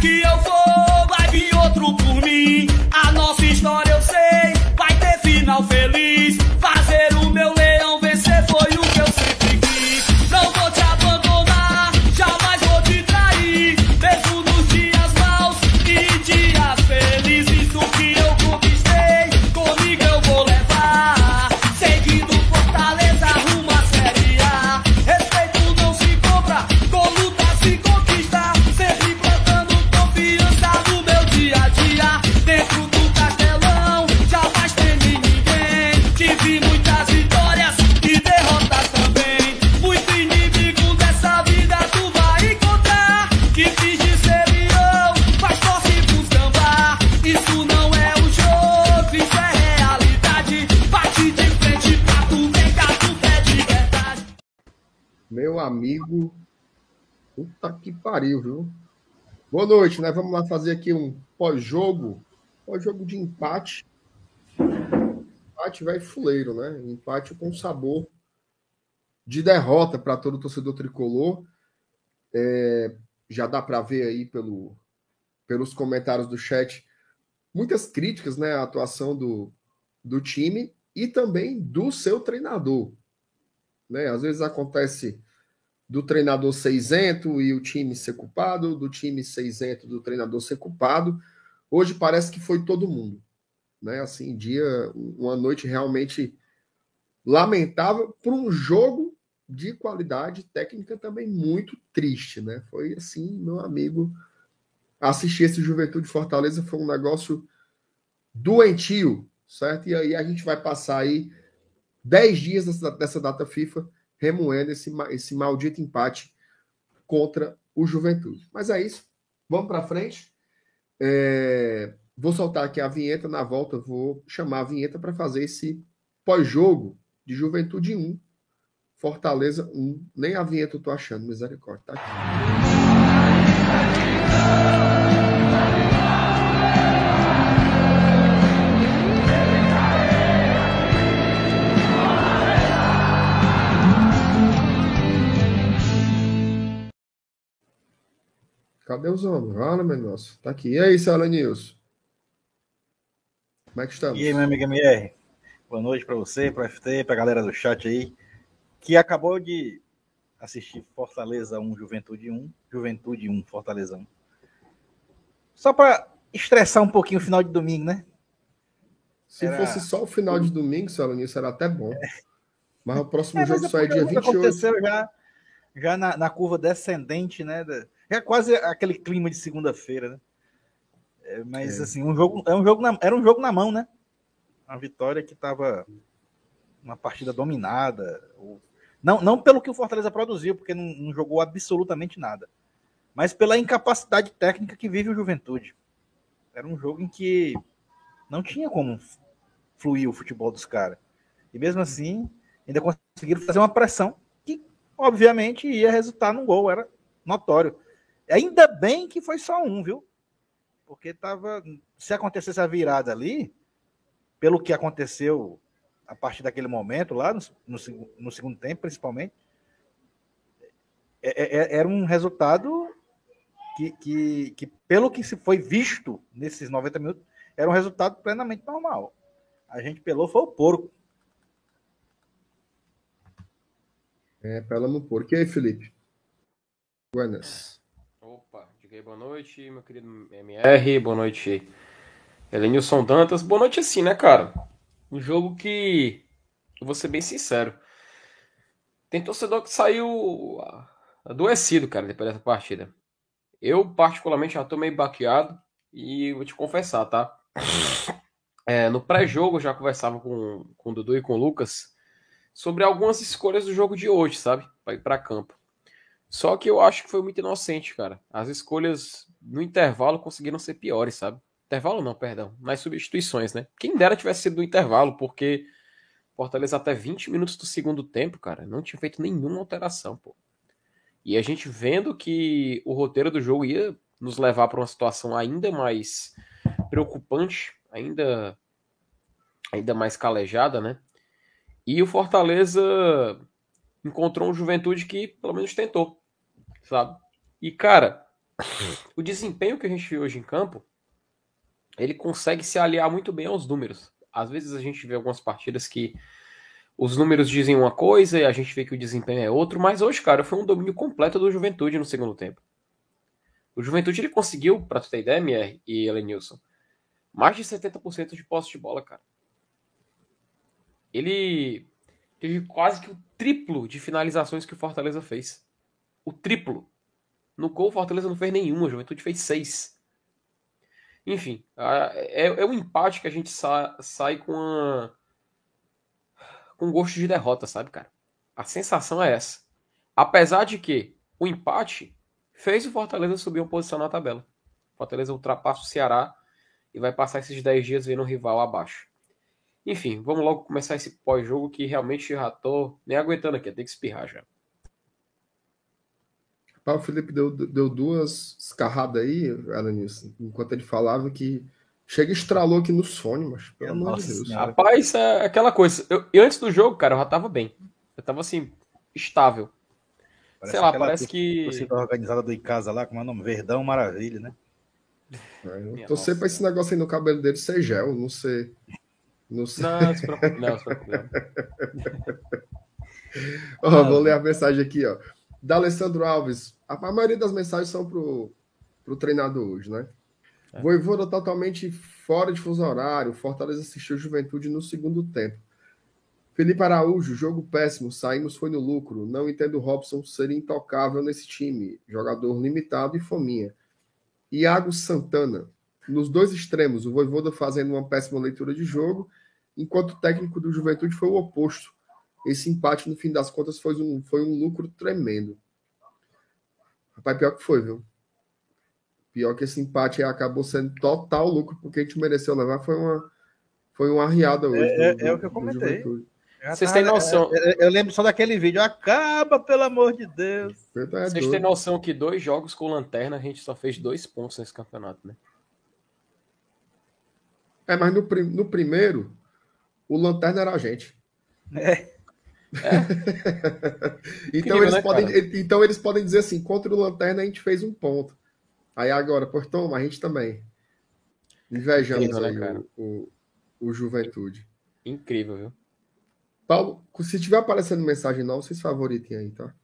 que eu for, vai vir outro por mim. Pariu, viu? Boa noite, né? Vamos lá fazer aqui um pós-jogo. Pós-jogo de empate. Empate vai fuleiro, né? Empate com sabor de derrota para todo torcedor tricolor. É, já dá para ver aí pelo, pelos comentários do chat muitas críticas né, à atuação do, do time e também do seu treinador. Né? Às vezes acontece do treinador ser isento e o time ser culpado, do time ser isento do treinador ser culpado. Hoje parece que foi todo mundo. Né? Assim, dia, uma noite realmente lamentável por um jogo de qualidade técnica também muito triste, né? Foi assim, meu amigo, assistir esse Juventude Fortaleza foi um negócio doentio, certo? E aí a gente vai passar aí 10 dias dessa, dessa data FIFA remoendo esse, esse maldito empate contra o Juventude. Mas é isso. Vamos para frente. É, vou soltar aqui a vinheta. Na volta, vou chamar a vinheta para fazer esse pós-jogo de Juventude 1, Fortaleza 1. Nem a vinheta eu tô achando, misericórdia. Tá aqui. Cadê os homens? Olha, meu nosso. Tá aqui. E aí, Sala Nilson? Como é que estamos? E aí, meu amigo MR? Boa noite para você, para o FT, para a galera do chat aí, que acabou de assistir Fortaleza 1, Juventude 1, Juventude 1, Fortaleza 1. Só para estressar um pouquinho o final de domingo, né? Se Era- fosse só o final de domingo, Sala Nilson, era até bom. Mas o próximo É, jogo só é dia nunca 28. aconteceu já, já na, na curva descendente, né? da- É quase aquele clima de segunda-feira, né? É, mas É. assim, um jogo, é um jogo na- era um jogo na mão, né? Uma vitória que estava uma partida dominada. ou- Não, não pelo que o Fortaleza produziu, porque não, não jogou absolutamente nada, mas pela incapacidade técnica que vive o Juventude. Era um jogo em que não tinha como fluir o futebol dos caras. E mesmo assim, ainda conseguiram fazer uma pressão que, obviamente, ia resultar num gol, era notório. Ainda bem que foi só um, viu? Porque tava. Se acontecesse a virada ali, pelo que aconteceu a partir daquele momento, lá no, no, no segundo tempo, principalmente, é- é- é- era um resultado que, que, que, pelo que se foi visto nesses 90 minutos, era um resultado plenamente normal. A gente pelou foi o porco. É, pela no porco. E aí, Felipe? Buenas. Boa noite, meu querido MR, boa noite, Elenilson Dantas. Boa noite assim, né, cara? Um jogo que, eu vou ser bem sincero, tem torcedor que saiu adoecido, cara, depois dessa partida. Eu, particularmente, já tô meio baqueado e vou te confessar, tá? É, no pré-jogo, eu já conversava com, com o Dudu e com o Lucas sobre algumas escolhas do jogo de hoje, sabe? Pra ir pra campo. Só que eu acho que foi muito inocente, cara. As escolhas no intervalo conseguiram ser piores, sabe? Intervalo não, perdão. Nas substituições, né? Quem dera tivesse sido no intervalo, porque Fortaleza até 20 minutos do segundo tempo, cara, não tinha feito nenhuma alteração, pô. E a gente vendo que o roteiro do jogo ia nos levar para uma situação ainda mais preocupante, ainda ainda mais calejada, né? E o Fortaleza encontrou um Juventude que pelo menos tentou, sabe? E cara, o desempenho que a gente vê hoje em campo, ele consegue se aliar muito bem aos números. Às vezes a gente vê algumas partidas que os números dizem uma coisa e a gente vê que o desempenho é outro, mas hoje, cara, foi um domínio completo do Juventude no segundo tempo. O Juventude ele conseguiu, para tu ter ideia, MR e Elenilson, mais de 70% de posse de bola, cara. Ele teve quase que o triplo de finalizações que o Fortaleza fez. O triplo. No gol, o Fortaleza não fez nenhuma, o Juventude fez seis. Enfim, é, é um empate que a gente sa sai com a, com gosto de derrota, sabe, cara? A sensação é essa. Apesar de que o empate fez o Fortaleza subir uma posição na tabela. O Fortaleza ultrapassa o Ceará e vai passar esses 10 dias vendo o rival abaixo. Enfim, vamos logo começar esse pós-jogo que realmente já tô nem aguentando aqui, tem que espirrar já. O Felipe deu, deu duas escarradas aí, Alanilson, enquanto ele falava que chega e estralou aqui no sonho, mas pelo amor de Deus. Rapaz, é aquela coisa. Eu, eu, antes do jogo, cara, eu já tava bem. Eu tava assim, estável. Parece Sei lá, parece que. Torcida organizada do em casa lá, como é o nome? Verdão Maravilha, né? É, eu torcer pra esse negócio aí no cabelo dele ser gel, não sei. Não sei. Não, se preocupe, não, se preocupe. ó, vou ler a mensagem aqui, ó. Da Alessandro Alves. A, a maioria das mensagens são pro, pro treinador hoje, né? É. Voivoda totalmente fora de fuso horário. Fortaleza assistiu Juventude no segundo tempo. Felipe Araújo, jogo péssimo. Saímos foi no lucro. Não entendo o Robson ser intocável nesse time. Jogador limitado e fominha. Iago Santana. Nos dois extremos, o Voivoda fazendo uma péssima leitura de jogo, enquanto o técnico do Juventude foi o oposto. Esse empate, no fim das contas, foi um, foi um lucro tremendo. Rapaz, pior que foi, viu? Pior que esse empate acabou sendo total lucro, porque a gente mereceu levar. Foi uma, foi uma arriada hoje. É, do, é, é o que eu comentei. Vocês têm noção. É, é, eu lembro só daquele vídeo. Acaba, pelo amor de Deus. É Vocês têm noção que dois jogos com lanterna a gente só fez dois pontos nesse campeonato, né? É, mas no, no primeiro, o lanterna era a gente. É. é. então, Incrível, eles né, podem, então eles podem dizer assim: contra o lanterna a gente fez um ponto. Aí agora, por toma, a gente também. Invejamos Incrível, né? O, o, o, Juventude. Incrível, viu? Paulo, se tiver aparecendo mensagem não, vocês favoritem aí, tá?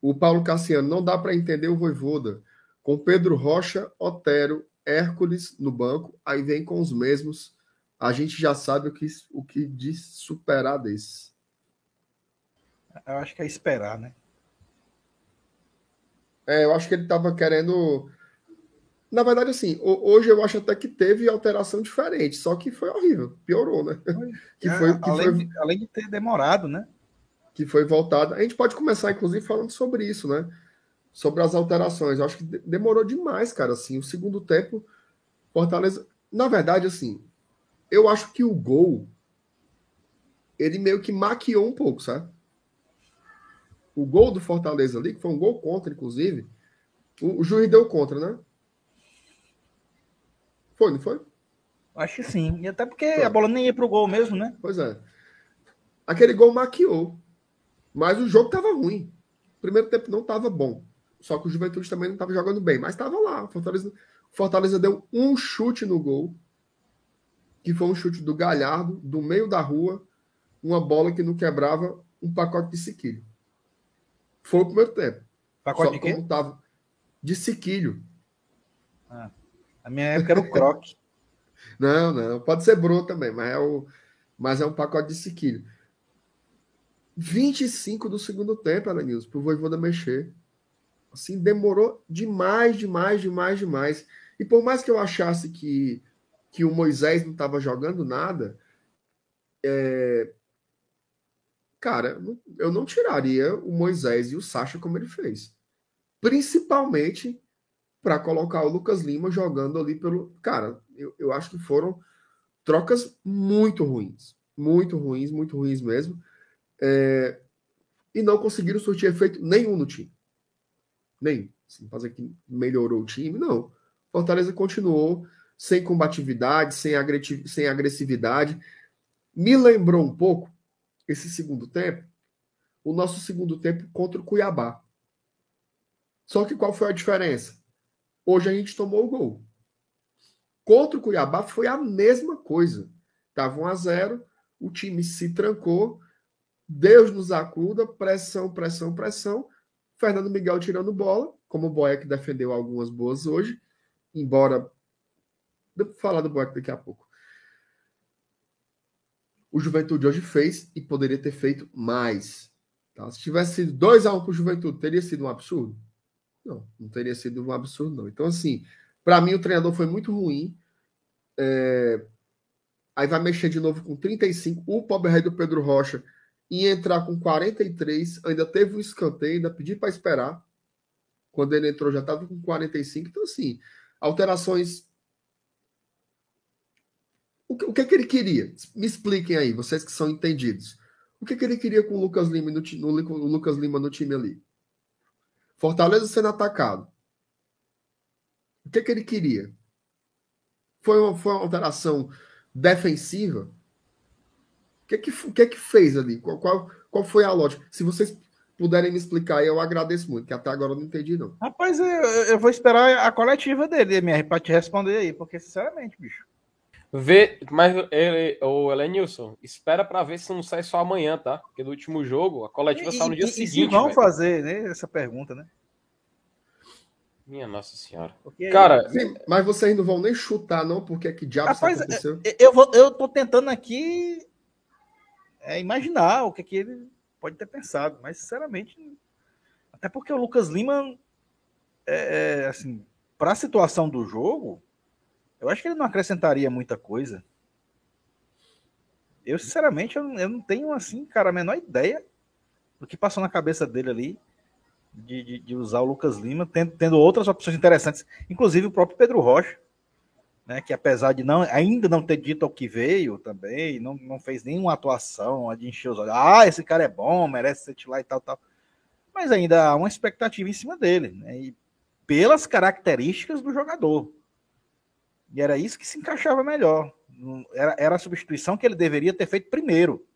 O Paulo Cassiano, não dá para entender o Voivoda. Com Pedro Rocha, Otero, Hércules no banco, aí vem com os mesmos. A gente já sabe o que, o que de superar desse. Eu acho que é esperar, né? É, eu acho que ele estava querendo na verdade, assim, hoje eu acho até que teve alteração diferente, só que foi horrível, piorou, né? que foi, que além, foi, de, além de ter demorado, né? Que foi voltado. A gente pode começar, inclusive, falando sobre isso, né? Sobre as alterações. Eu acho que demorou demais, cara. Assim, o segundo tempo, Fortaleza. Na verdade, assim, eu acho que o gol ele meio que maquiou um pouco, sabe? O gol do Fortaleza ali, que foi um gol contra, inclusive, o, o juiz deu contra, né? Foi, não foi? Acho que sim. E até porque foi. a bola nem ia pro gol mesmo, né? Pois é. Aquele gol maquiou. Mas o jogo tava ruim. O primeiro tempo não tava bom. Só que o Juventude também não tava jogando bem. Mas tava lá. Fortaleza, Fortaleza deu um chute no gol. Que foi um chute do Galhardo, do meio da rua. Uma bola que não quebrava um pacote de sequilho. Foi o primeiro tempo. Pacote Só de quê? Tava de sequilho. Ah. A minha época era o croque. não, não. Pode ser bro também, mas é, o, mas é um pacote de sequilho. 25 do segundo tempo, Alanils, pro Voivoda mexer. Assim, demorou demais, demais, demais, demais. E por mais que eu achasse que, que o Moisés não estava jogando nada, é... cara, eu não tiraria o Moisés e o Sacha como ele fez. Principalmente para colocar o Lucas Lima jogando ali pelo. Cara, eu, eu acho que foram trocas muito ruins. Muito ruins, muito ruins mesmo. É... E não conseguiram surtir efeito nenhum no time. Nem. Assim, fazer que melhorou o time, não. Fortaleza continuou sem combatividade, sem, sem agressividade. Me lembrou um pouco esse segundo tempo, o nosso segundo tempo contra o Cuiabá. Só que qual foi a diferença? Hoje a gente tomou o gol. Contra o Cuiabá foi a mesma coisa. Estava 1 a 0 o time se trancou, Deus nos acuda, pressão, pressão, pressão. Fernando Miguel tirando bola, como o Boeck defendeu algumas boas hoje, embora. Vou falar do Boeck daqui a pouco. O Juventude hoje fez e poderia ter feito mais. Tá? Se tivesse sido 2 a 1 um para o Juventude, teria sido um absurdo? Não, não teria sido um absurdo, não. Então, assim, para mim o treinador foi muito ruim. É... Aí vai mexer de novo com 35. O pobre rei do Pedro Rocha ia entrar com 43. Ainda teve um escanteio, ainda pedi para esperar. Quando ele entrou, já estava com 45. Então, assim, alterações. O que, o que, é que ele queria? Me expliquem aí, vocês que são entendidos. O que, é que ele queria com o Lucas Lima no, no, Lucas Lima no time ali? Fortaleza sendo atacado. O que, é que ele queria? Foi uma, foi uma alteração defensiva? O que, é que, o que é que fez ali? Qual, qual, qual foi a lógica? Se vocês puderem me explicar, eu agradeço muito, que até agora eu não entendi, não. Rapaz, eu, eu vou esperar a coletiva dele, MR, para te responder aí, porque, sinceramente, bicho. Vê, mas ele, o Elenilson, espera para ver se não sai só amanhã, tá? Porque no último jogo, a coletiva saiu no dia e, seguinte. E vão véio. fazer né, essa pergunta, né? Minha Nossa Senhora. Porque, Cara, sim, mas vocês não vão nem chutar, não, porque é que diabo Rapaz, aconteceu? É, eu, vou, eu tô tentando aqui é, imaginar o que, que ele pode ter pensado, mas sinceramente, até porque o Lucas Lima, é, é assim, para a situação do jogo, eu acho que ele não acrescentaria muita coisa. Eu, sinceramente, eu, eu não tenho, assim, cara, a menor ideia do que passou na cabeça dele ali de, de, de usar o Lucas Lima, tendo, tendo, outras opções interessantes, inclusive o próprio Pedro Rocha, né, que apesar de não, ainda não ter dito ao que veio também, não, não fez nenhuma atuação de encher os olhos. Ah, esse cara é bom, merece ser titular e tal, tal. Mas ainda há uma expectativa em cima dele, né, e pelas características do jogador. E era isso que se encaixava melhor. Era, era a substituição que ele deveria ter feito primeiro.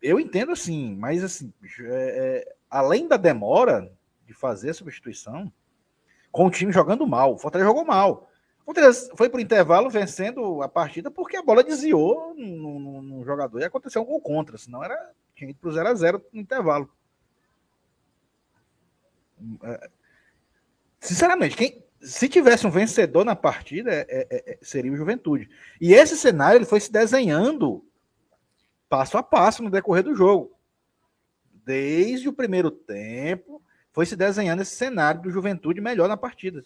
Eu entendo assim, mas assim, é, é, além da demora de fazer a substituição, com o time jogando mal, o Fortaleza jogou mal. O Fortaleza foi para o intervalo vencendo a partida porque a bola desviou no, no, no jogador e aconteceu um gol contra, senão era, tinha ido para o 0x0 no intervalo. É, sinceramente, quem, se tivesse um vencedor na partida, é, é, é, seria o Juventude. E esse cenário ele foi se desenhando passo a passo no decorrer do jogo. Desde o primeiro tempo, foi se desenhando esse cenário do Juventude melhor na partida.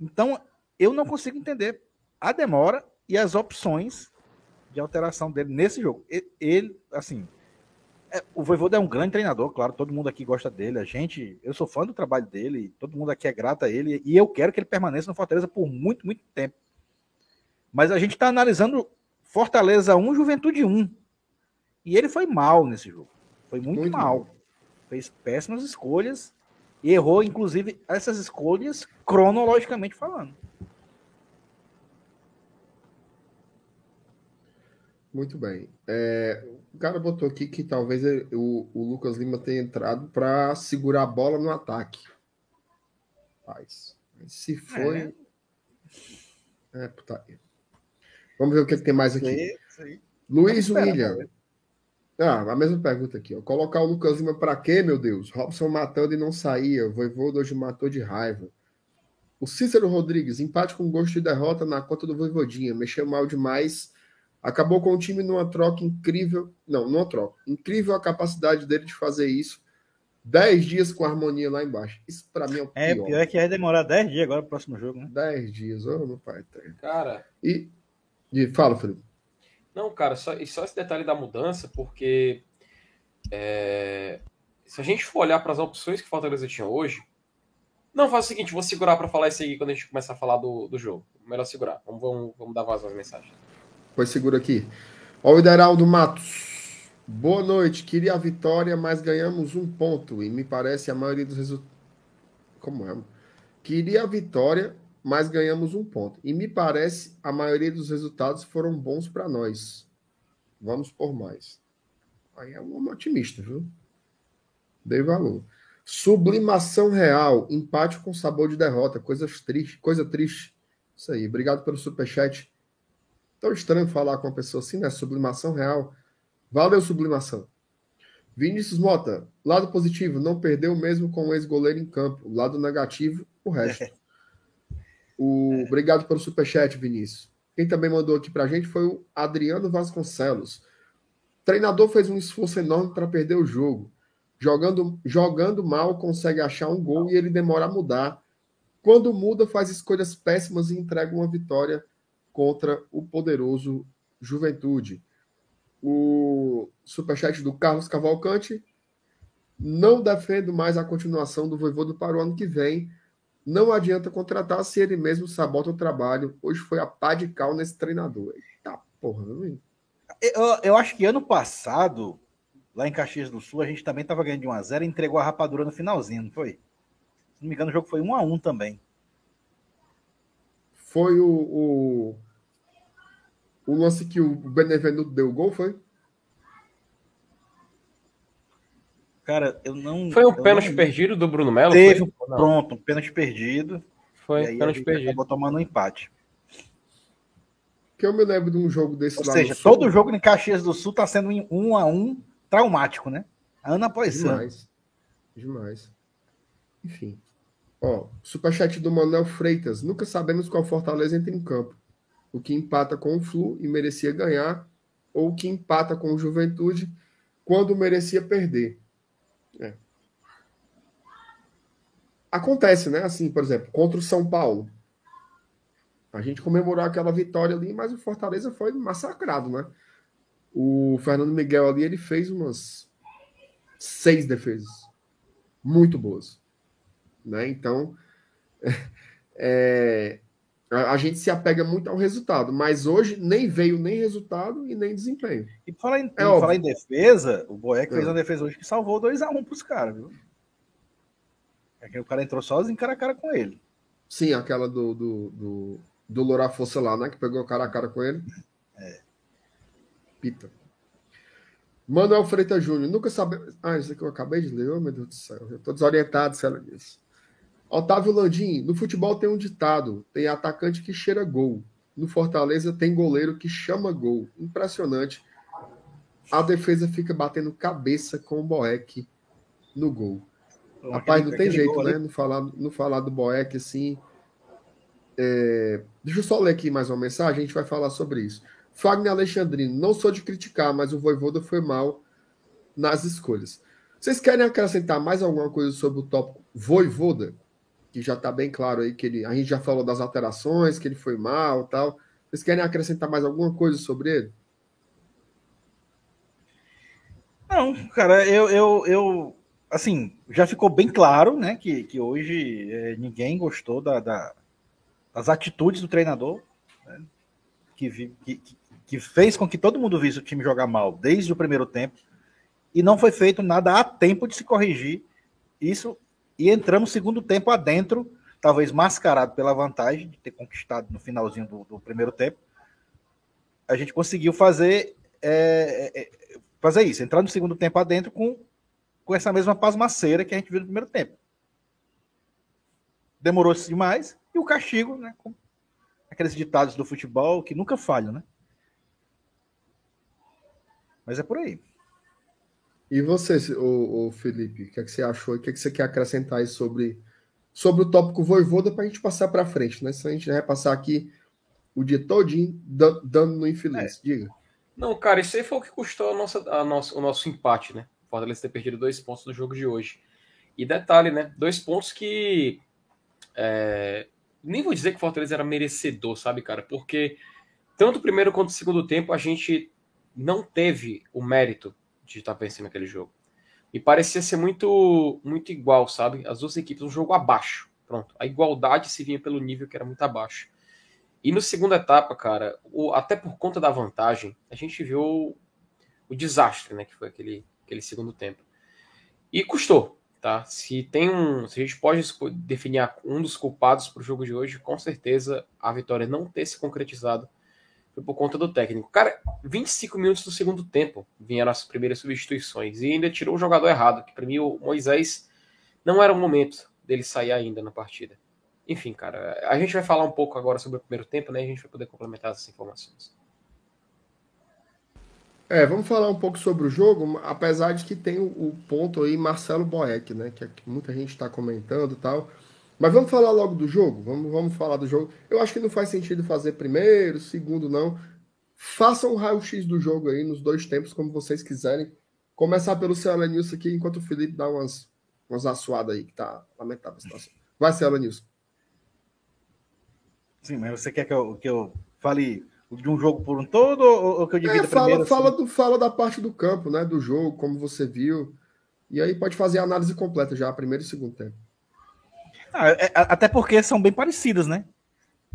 Então, eu não consigo entender a demora e as opções de alteração dele nesse jogo. Ele, assim, é, o Voivoda é um grande treinador, claro, todo mundo aqui gosta dele. A gente, eu sou fã do trabalho dele, todo mundo aqui é grato a ele e eu quero que ele permaneça no Fortaleza por muito, muito tempo. Mas a gente está analisando Fortaleza 1, Juventude 1. E ele foi mal nesse jogo. Foi muito, muito mal. mal. Fez péssimas escolhas e errou, inclusive, essas escolhas cronologicamente falando. Muito bem. É, o cara botou aqui que talvez o, o Lucas Lima tenha entrado para segurar a bola no ataque. Mas, se foi. É, é putaria. Vamos ver o que, é que tem mais aqui. Sim, sim. Luiz William. Ah, a mesma pergunta aqui. Ó. Colocar o Lucas Lima para quê, meu Deus? Robson matando e não saía. O Voivoda hoje matou de raiva. O Cícero Rodrigues, empate com gosto de derrota na conta do Voivodinha. Mexeu mal demais Acabou com o time numa troca incrível. Não, numa troca. Incrível a capacidade dele de fazer isso. Dez dias com harmonia lá embaixo. Isso para mim é o é, pior. É, pior é que vai demorar dez dias agora pro próximo jogo, né? Dez dias, ô oh, meu pai. Cara. E, e fala, Felipe. Não, cara, só, e só esse detalhe da mudança, porque é, se a gente for olhar para as opções que o Fortaleza tinha hoje, não, faz o seguinte, vou segurar para falar isso aí quando a gente começar a falar do, do jogo. Melhor segurar. Vamos, vamos, vamos dar voz às mensagens. Pois segura aqui. Ó, o Ideraldo Matos. Boa noite. Queria a vitória, mas ganhamos um ponto. E me parece a maioria dos resultados. Como é? Queria a vitória, mas ganhamos um ponto. E me parece a maioria dos resultados foram bons para nós. Vamos por mais. Aí é um homem otimista, viu? Dei valor. Sublimação real, empate com sabor de derrota, coisas tristes, coisa triste. Isso aí, obrigado pelo superchat. Tão estranho falar com uma pessoa assim, né? Sublimação real. Valeu, sublimação. Vinícius Mota, lado positivo, não perdeu mesmo com o ex-goleiro em campo. Lado negativo, o resto. O... Obrigado pelo superchat, Vinícius. Quem também mandou aqui pra gente foi o Adriano Vasconcelos. O treinador fez um esforço enorme para perder o jogo. Jogando, jogando mal, consegue achar um gol e ele demora a mudar. Quando muda, faz escolhas péssimas e entrega uma vitória contra o poderoso Juventude. O superchat do Carlos Cavalcante. Não defendo mais a continuação do Voivodo para o ano que vem. Não adianta contratar se ele mesmo sabota o trabalho. Hoje foi a pá de cal nesse treinador. Eita porra, não eu, eu acho que ano passado lá em Caxias do Sul, a gente também estava ganhando de 1x0 e entregou a rapadura no finalzinho, não foi? Se não me engano, o jogo foi 1x1 também. Foi o, o, o lance que o Benevenuto deu o gol, foi? Cara, eu não. Foi um pênalti não... perdido do Bruno Melo? Teve, foi? pronto, um pênalti perdido. Foi, aí pênalti perdido. Acabou tomando um empate. Que eu me lembro de um jogo desse Ou lá. Ou seja, todo jogo em Caxias do Sul está sendo um a um traumático, né? Ano após Demais. ano. Demais. Enfim. Ó, superchat do Manuel Freitas. Nunca sabemos qual Fortaleza entra em campo. O que empata com o Flu e merecia ganhar, ou o que empata com o Juventude quando merecia perder. É. Acontece, né? Assim, por exemplo, contra o São Paulo. A gente comemorou aquela vitória ali, mas o Fortaleza foi massacrado, né? O Fernando Miguel ali, ele fez umas seis defesas muito boas. Né? Então, é, a, a, gente se apega muito ao resultado, mas hoje nem veio nem resultado e nem desempenho. E falar em, é falar em defesa, o Boeck fez é. uma defesa hoje que salvou 2x1 um para os caras, viu? É que o cara entrou sozinho cara a cara com ele. Sim, aquela do, do, do, do Loura Força lá, né? Que pegou cara a cara com ele. É. Pita. Manuel Freitas Júnior, nunca sabe. Ah, isso aqui eu acabei de ler, oh, meu Deus do céu. Eu tô desorientado se ela disse. Otávio Landim, no futebol tem um ditado: tem atacante que cheira gol. No Fortaleza tem goleiro que chama gol. Impressionante. A defesa fica batendo cabeça com o Boeck no gol. Rapaz, não tem jeito, né? Não falar, não falar do Boeck assim. É... Deixa eu só ler aqui mais uma mensagem, a gente vai falar sobre isso. Fagner Alexandrino, não sou de criticar, mas o Voivoda foi mal nas escolhas. Vocês querem acrescentar mais alguma coisa sobre o tópico Voivoda? Que já está bem claro aí que ele, a gente já falou das alterações, que ele foi mal tal. Vocês querem acrescentar mais alguma coisa sobre ele? Não, cara, eu, eu, eu assim, já ficou bem claro, né, que, que hoje é, ninguém gostou da, da, das atitudes do treinador, né, que, que, que fez com que todo mundo visse o time jogar mal desde o primeiro tempo e não foi feito nada a tempo de se corrigir isso e entramos segundo tempo adentro, talvez mascarado pela vantagem de ter conquistado no finalzinho do, do primeiro tempo. A gente conseguiu fazer é, é, é fazer isso, entrar no segundo tempo adentro com, com essa mesma pasmaceira que a gente viu no primeiro tempo. Demorou-se demais e o castigo, né? Aqueles ditados do futebol que nunca falham, né? Mas é por aí. E você, o, o Felipe, o que, é que você achou? O que, é que você quer acrescentar aí sobre, sobre o tópico Voivoda para a gente passar para frente, né? Se a gente vai passar aqui o dia todinho dando no infeliz. É. Diga. Não, cara, isso aí foi o que custou a nossa, a nossa, o nosso empate, né? Fortaleza ter perdido dois pontos no jogo de hoje. E detalhe, né? Dois pontos que. É... Nem vou dizer que o Fortaleza era merecedor, sabe, cara? Porque tanto o primeiro quanto o segundo tempo a gente não teve o mérito de estar vencendo aquele jogo. E parecia ser muito, muito igual, sabe? As duas equipes, um jogo abaixo. Pronto. A igualdade se vinha pelo nível que era muito abaixo. E no segunda etapa, cara, o, até por conta da vantagem, a gente viu o, o desastre, né? Que foi aquele, aquele segundo tempo. E custou, tá? Se tem um. Se a gente pode definir um dos culpados para o jogo de hoje, com certeza a vitória não ter se concretizado foi por conta do técnico. Cara, 25 minutos do segundo tempo vieram as primeiras substituições e ainda tirou o jogador errado, que para mim o Moisés não era o momento dele sair ainda na partida. Enfim, cara, a gente vai falar um pouco agora sobre o primeiro tempo, né? A gente vai poder complementar essas informações. É, vamos falar um pouco sobre o jogo, apesar de que tem o, ponto aí Marcelo Boeck, né? Que, que muita gente está comentando e tal. Mas vamos falar logo do jogo? Vamos, vamos falar do jogo. Eu acho que não faz sentido fazer primeiro, segundo, não. Façam um raio-x do jogo aí nos dois tempos, como vocês quiserem. Começar pelo seu Alanilson aqui, enquanto o Felipe dá umas, umas assuadas aí, que tá lamentável a situação. Vai, ser Alanilson. Sim, mas você quer que eu, que eu fale de um jogo por um todo ou que eu divida é, fala, primeiro? Fala, assim? do, fala da parte do campo, né? Do jogo, como você viu. E aí pode fazer a análise completa já, primeiro e segundo tempo. Ah, é, até porque são bem parecidas, né?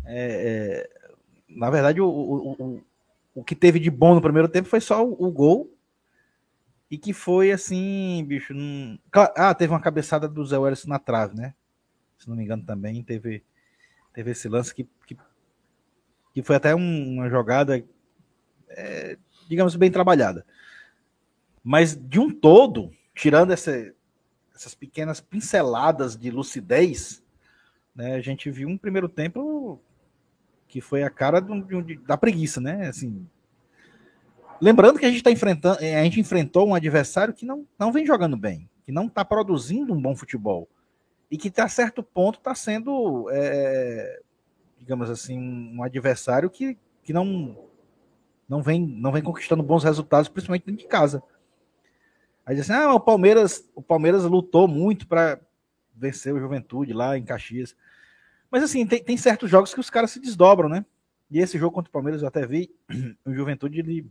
É, é, na verdade, o, o, o, o, que teve de bom no primeiro tempo foi só o, o gol. E que foi assim, bicho. Ah, teve uma cabeçada do Zé Welles na trave, né? Se não me engano, também teve, teve esse lance que, que que foi até um, uma jogada, é, digamos, bem trabalhada. Mas de um todo, tirando essa, essas pequenas pinceladas de lucidez, né, a gente viu um primeiro tempo que foi a cara do, da preguiça, né? Assim, lembrando que a gente está enfrentando, a gente enfrentou um adversário que não, não vem jogando bem, que não está produzindo um bom futebol e que a certo ponto está sendo é, digamos assim, um adversário que, que não, não, vem, não vem conquistando bons resultados, principalmente dentro de casa. Aí diz assim, ah, o Palmeiras, o Palmeiras lutou muito para vencer o Juventude lá em Caxias. Mas assim, tem, tem certos jogos que os caras se desdobram, né? E esse jogo contra o Palmeiras eu até vi, o Juventude, ele,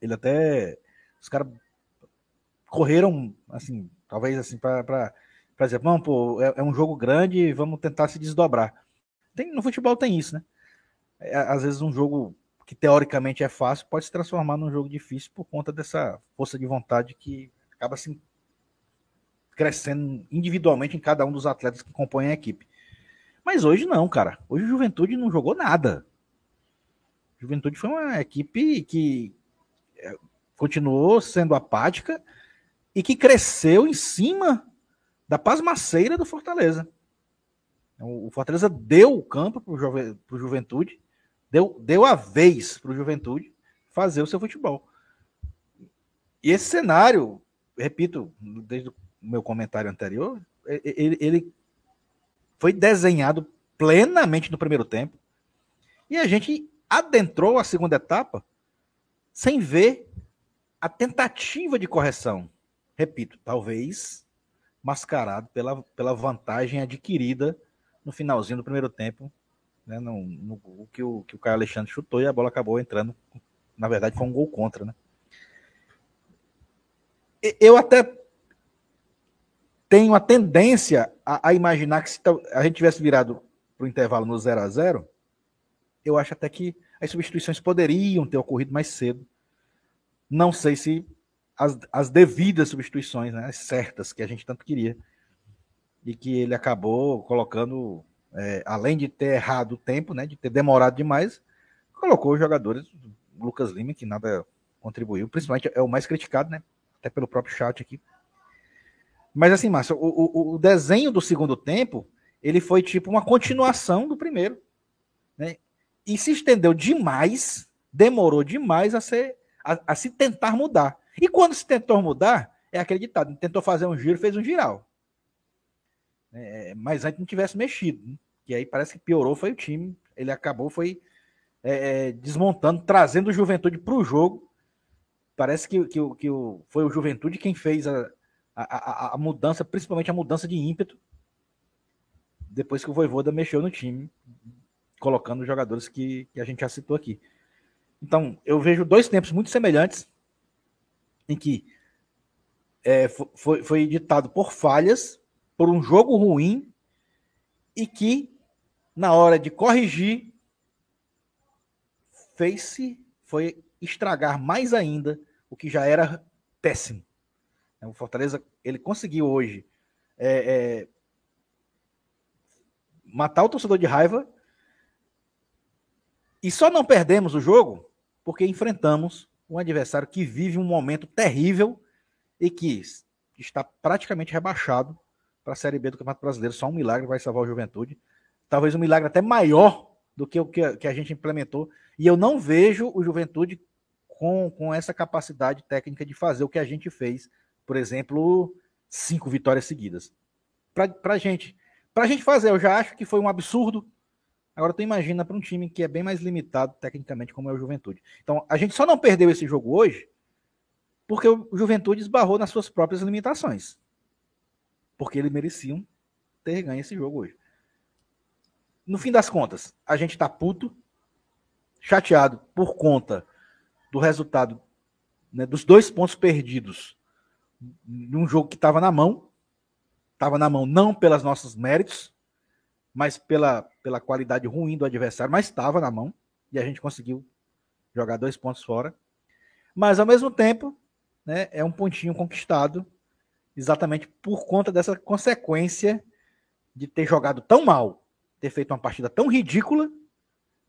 ele até. Os caras correram, assim, talvez assim, para dizer, não, pô, é, é, um jogo grande, vamos tentar se desdobrar. Tem, no futebol tem isso, né? É, às vezes um jogo que teoricamente é fácil pode se transformar num jogo difícil por conta dessa força de vontade que acaba assim crescendo individualmente em cada um dos atletas que compõem a equipe. Mas hoje não, cara. Hoje o Juventude não jogou nada. Juventude foi uma equipe que é, continuou sendo apática e que cresceu em cima da pasmaceira do Fortaleza. O Fortaleza deu o campo para o Juve, Juventude, deu, deu a vez para o Juventude fazer o seu futebol. E esse cenário, repito, desde o meu comentário anterior, ele, ele foi desenhado plenamente no primeiro tempo e a gente adentrou a segunda etapa sem ver a tentativa de correção. Repito, talvez mascarado pela, pela vantagem adquirida no finalzinho do primeiro tempo, né, no, no, o que o, que o Caio Alexandre chutou e a bola acabou entrando. Na verdade, foi um gol contra, né? Eu até tenho a tendência a, a imaginar que se a gente tivesse virado para o intervalo no 0 a 0 eu acho até que as substituições poderiam ter ocorrido mais cedo. Não sei se as, as devidas substituições, né, as certas que a gente tanto queria e que ele acabou colocando, é, além de ter errado o tempo, né, de ter demorado demais, colocou os jogadores, Lucas Lima, que nada contribuiu, principalmente é o mais criticado, né, até pelo próprio chat aqui. Mas assim, Márcio, o, o, o desenho do segundo tempo, ele foi tipo uma continuação do primeiro, né, e se estendeu demais, demorou demais a, ser, a, a se tentar mudar. E quando se tentou mudar, é acreditado, tentou fazer um giro, fez um giral. É, mas antes não tivesse mexido. Né? E aí parece que piorou foi o time. Ele acabou foi é, é desmontando, trazendo o Juventude para o jogo. Parece que, que, que o, foi o Juventude quem fez a, a, a, mudança, principalmente a mudança de ímpeto, depois que o Voivoda mexeu no time, colocando os jogadores que, que a gente já citou aqui. Então, eu vejo dois tempos muito semelhantes, em que é, foi, foi ditado por falhas por um jogo ruim e que, na hora de corrigir, fez-se, foi estragar mais ainda o que já era péssimo. O Fortaleza, ele conseguiu hoje é, é, matar o torcedor de raiva e só não perdemos o jogo porque enfrentamos um adversário que vive um momento terrível e que está praticamente rebaixado para a Série B do Campeonato Brasileiro. Só um milagre vai salvar o Juventude. Talvez um milagre até maior do que o que a gente implementou. E eu não vejo o Juventude com, com essa capacidade técnica de fazer o que a gente fez. Por exemplo, cinco vitórias seguidas. Para a gente. Para a gente fazer, eu já acho que foi um absurdo. Agora tu imagina para um time que é bem mais limitado tecnicamente como é o Juventude. Então, a gente só não perdeu esse jogo hoje porque o Juventude esbarrou nas suas próprias limitações. Porque eles mereciam ter ganho esse jogo hoje. No fim das contas, a gente tá puto, chateado por conta do resultado, né, dos dois pontos perdidos num jogo que estava na mão. Estava na mão não pelos nossos méritos, mas pela, pela qualidade ruim do adversário, mas estava na mão e a gente conseguiu jogar dois pontos fora. Mas ao mesmo tempo, né, é um pontinho conquistado exatamente por conta dessa consequência de ter jogado tão mal, ter feito uma partida tão ridícula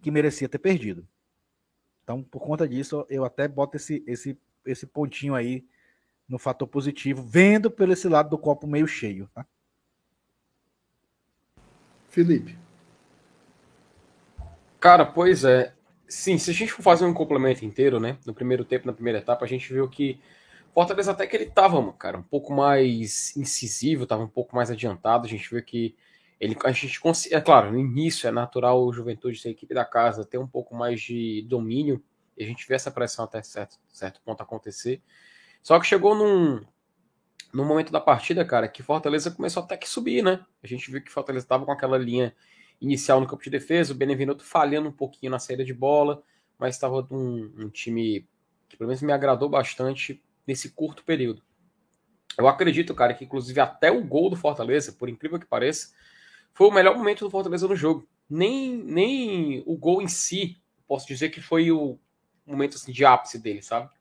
que merecia ter perdido. Então, por conta disso, eu até boto esse, esse, esse pontinho aí no fator positivo, vendo pelo esse lado do copo meio cheio. Tá? Felipe. Cara, pois é. Sim, se a gente for fazer um complemento inteiro, né? No primeiro tempo, na primeira etapa, a gente viu que Fortaleza até que ele tava, cara, um pouco mais incisivo, tava um pouco mais adiantado. A gente viu que ele, a gente é claro, no início é natural o Juventude ser a equipe da casa ter um pouco mais de domínio. E a gente vê essa pressão até certo, certo ponto acontecer. Só que chegou num, num momento da partida, cara, que Fortaleza começou até que subir, né? A gente viu que Fortaleza estava com aquela linha inicial no campo de defesa, o Benevenuto falhando um pouquinho na saída de bola, mas estava um, um time que pelo menos me agradou bastante nesse curto período. Eu acredito, cara, que inclusive até o gol do Fortaleza, por incrível que pareça, foi o melhor momento do Fortaleza no jogo. Nem, nem o gol em si, posso dizer que foi o momento assim, de ápice dele, sabe?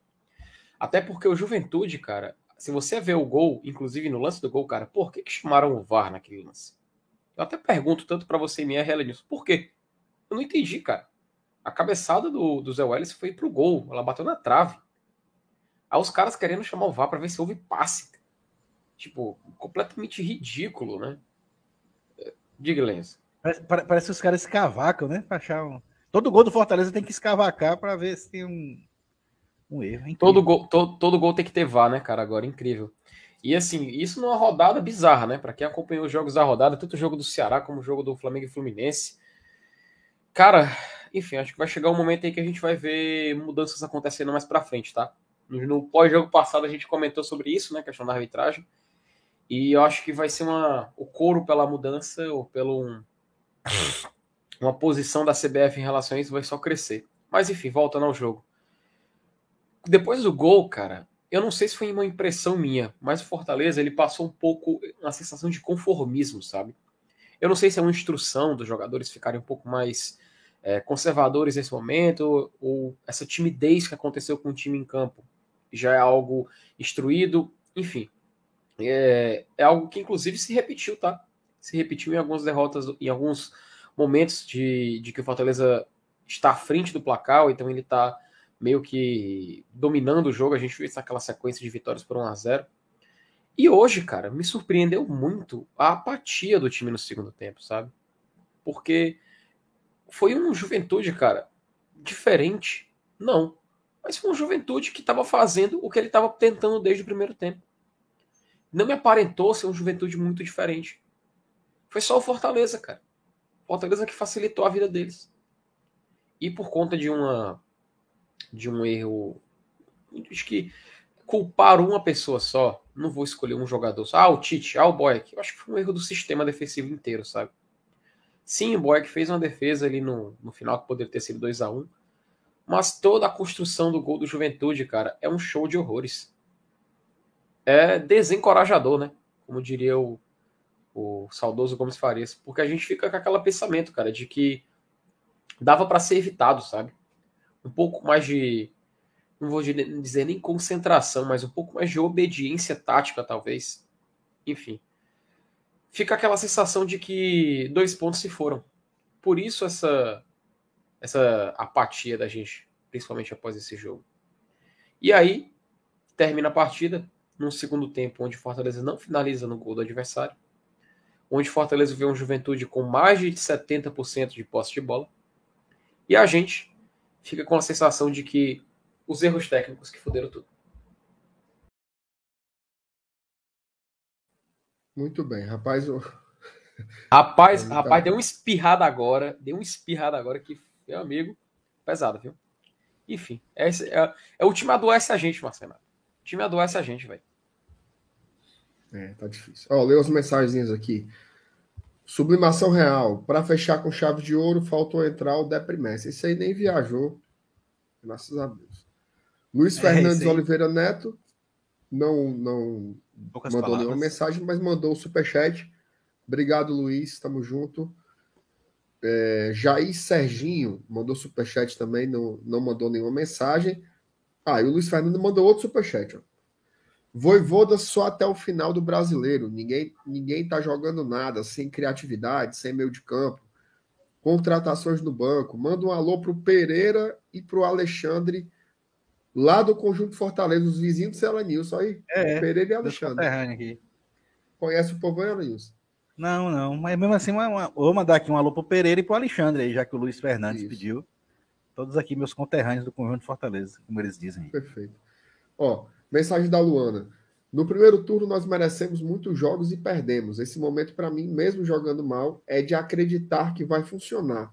Até porque o Juventude, cara, se você vê o gol, inclusive no lance do gol, cara, por que, que chamaram o VAR naquele lance? Eu até pergunto tanto para você, minha Helen. Por quê? Eu não entendi, cara. A cabeçada do, do Zé Welles foi pro gol, ela bateu na trave. Aí os caras querendo chamar o VAR para ver se houve passe. Tipo, completamente ridículo, né? Diga, Lenz. Parece, parece que os caras escavacam, né? Pra achar um... Todo gol do Fortaleza tem que escavacar para ver se tem um, um erro. É todo, gol, todo, todo gol tem que ter VAR, né, cara? Agora, incrível. E assim, isso numa rodada bizarra, né? Para quem acompanhou os jogos da rodada, tanto o jogo do Ceará como o jogo do Flamengo e Fluminense. Cara, enfim, acho que vai chegar um momento aí que a gente vai ver mudanças acontecendo mais para frente, tá? No pós-jogo passado a gente comentou sobre isso, né? Questão da arbitragem. E eu acho que vai ser uma, o coro pela mudança ou pelo um, uma posição da CBF em relação a isso vai só crescer. Mas enfim, voltando ao jogo. Depois do gol, cara, eu não sei se foi uma impressão minha, mas o Fortaleza ele passou um pouco uma sensação de conformismo, sabe? Eu não sei se é uma instrução dos jogadores ficarem um pouco mais é, conservadores nesse momento, ou essa timidez que aconteceu com o time em campo já é algo instruído, enfim. É, é algo que inclusive se repetiu, tá? Se repetiu em algumas derrotas, em alguns momentos de, de que o Fortaleza está à frente do placar, então ele está meio que dominando o jogo. A gente viu isso naquela sequência de vitórias por 1 a 0 E hoje, cara, me surpreendeu muito a apatia do time no segundo tempo, sabe? Porque foi uma juventude, cara, diferente. Não mas foi uma juventude que estava fazendo o que ele estava tentando desde o primeiro tempo. Não me aparentou ser uma juventude muito diferente. Foi só o Fortaleza, cara. Fortaleza que facilitou a vida deles. E por conta de uma de um erro, acho que culpar uma pessoa só, não vou escolher um jogador só. Ah, o Tite, ah, o Boeck. Eu acho que foi um erro do sistema defensivo inteiro, sabe? Sim, o Boeck fez uma defesa ali no, no final que poderia ter sido 2 a 1 um, mas toda a construção do gol do Juventude, cara, é um show de horrores. É desencorajador, né? Como diria o, o saudoso Gomes Farias. Porque a gente fica com aquele pensamento, cara, de que dava para ser evitado, sabe? Um pouco mais de. Não vou dizer nem concentração, mas um pouco mais de obediência tática, talvez. Enfim. Fica aquela sensação de que dois pontos se foram. Por isso essa essa apatia da gente, principalmente após esse jogo. E aí, termina a partida, num segundo tempo onde Fortaleza não finaliza no gol do adversário, onde Fortaleza vê um Juventude com mais de 70% de posse de bola, e a gente fica com a sensação de que os erros técnicos que fuderam tudo. Muito bem, rapaz. Eu... Rapaz, rapaz, deu uma espirrada agora, deu uma espirrada agora que, meu amigo, pesado, viu? Enfim, é, é, é o time adoece a gente, Marcelo. O time adoece a gente, velho. É, tá difícil. Ó, leu as mensagens aqui. Sublimação real. Para fechar com chave de ouro, faltou entrar o Deprimessa. Esse aí nem viajou. Graças a Deus. Luiz é, Fernandes é Oliveira Neto não, não Poucas mandou palavras. nenhuma mensagem, mas mandou o superchat. Obrigado, Luiz. Estamos junto. É, Jair Serginho mandou superchat também, não, não mandou nenhuma mensagem. Ah, e o Luiz Fernando mandou outro superchat. Ó. Voivoda só até o final do brasileiro. Ninguém ninguém tá jogando nada, sem criatividade, sem meio de campo. Contratações no banco. Manda um alô pro Pereira e pro Alexandre, lá do Conjunto Fortaleza, os vizinhos do Celanilson aí. É, Pereira e Alexandre. Aqui. Conhece o povo, Elenilson? Não, não. Mas mesmo assim, uma, uma, vou mandar aqui um alô pro Pereira e pro Alexandre aí, já que o Luiz Fernandes Isso. pediu. Todos aqui meus conterrâneos do Conjunto Fortaleza, como eles dizem. Perfeito. Ó, Mensagem da Luana. No primeiro turno, nós merecemos muitos jogos e perdemos. Esse momento, para mim, mesmo jogando mal, é de acreditar que vai funcionar.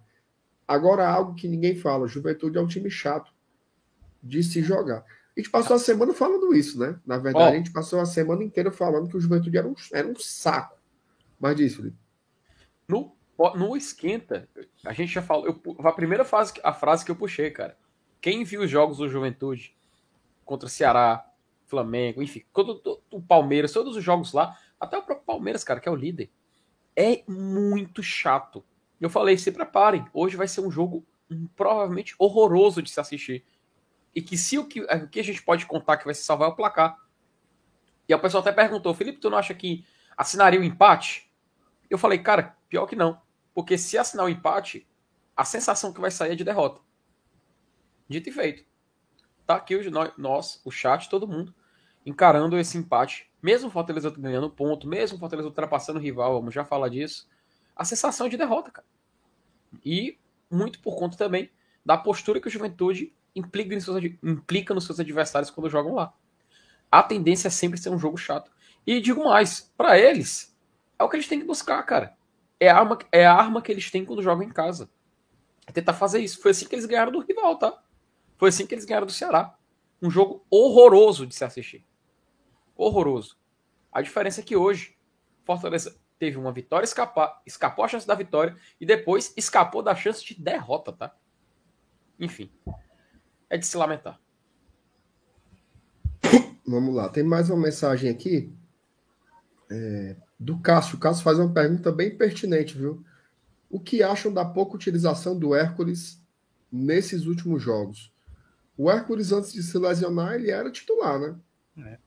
Agora, algo que ninguém fala: Juventude é um time chato de se jogar. A gente passou a semana falando isso, né? Na verdade, oh. a gente passou a semana inteira falando que o Juventude era um, era um saco. Mas disso, Felipe. No, no esquenta, a gente já falou. Eu, a primeira fase, a frase que eu puxei, cara. Quem viu os jogos do Juventude contra Ceará, Flamengo, enfim, todo, o Palmeiras, todos os jogos lá, até o próprio Palmeiras, cara, que é o líder, é muito chato. Eu falei, se preparem, hoje vai ser um jogo um, provavelmente horroroso de se assistir. E que se o que, o que a gente pode contar que vai se salvar é o placar. E o pessoal até perguntou, Felipe, tu não acha que assinaria o um empate? Eu falei, cara, pior que não. Porque se assinar o empate, a sensação que vai sair é de derrota. Dito e feito. Tá aqui o, nós, o chat, todo mundo encarando esse empate, mesmo o Fortaleza ganhando ponto, mesmo o Fortaleza ultrapassando o rival, vamos já falar disso, a sensação de derrota, cara. E muito por conta também da postura que o Juventude implica, seus, implica nos seus adversários quando jogam lá. A tendência é sempre ser um jogo chato. E digo mais, para eles, é o que eles têm que buscar, cara. É a, arma, é a arma que eles têm quando jogam em casa. É tentar fazer isso. Foi assim que eles ganharam do rival, tá? Foi assim que eles ganharam do Ceará. Um jogo horroroso de se assistir horroroso. A diferença é que hoje, Fortaleza teve uma vitória, escapar, escapou a chance da vitória e depois escapou da chance de derrota, tá? Enfim, é de se lamentar. Vamos lá, tem mais uma mensagem aqui é, do Cássio. O Cássio faz uma pergunta bem pertinente, viu? O que acham da pouca utilização do Hércules nesses últimos jogos? O Hércules, antes de se lesionar, ele era titular, né? É.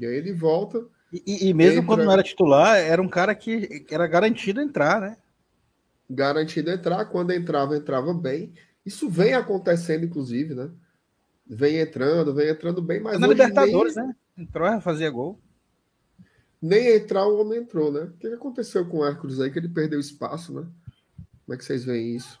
E aí ele volta. E, e mesmo entra... quando não era titular, era um cara que, era garantido entrar, né? Garantido entrar. Quando entrava, entrava bem. Isso vem acontecendo, inclusive, né? Vem entrando, vem entrando bem, mas. Na Libertadores, nem... né? Entrou, fazia gol. Nem entrar o homem entrou, né? O que aconteceu com o Hércules aí? Que ele perdeu espaço, né? Como é que vocês veem isso?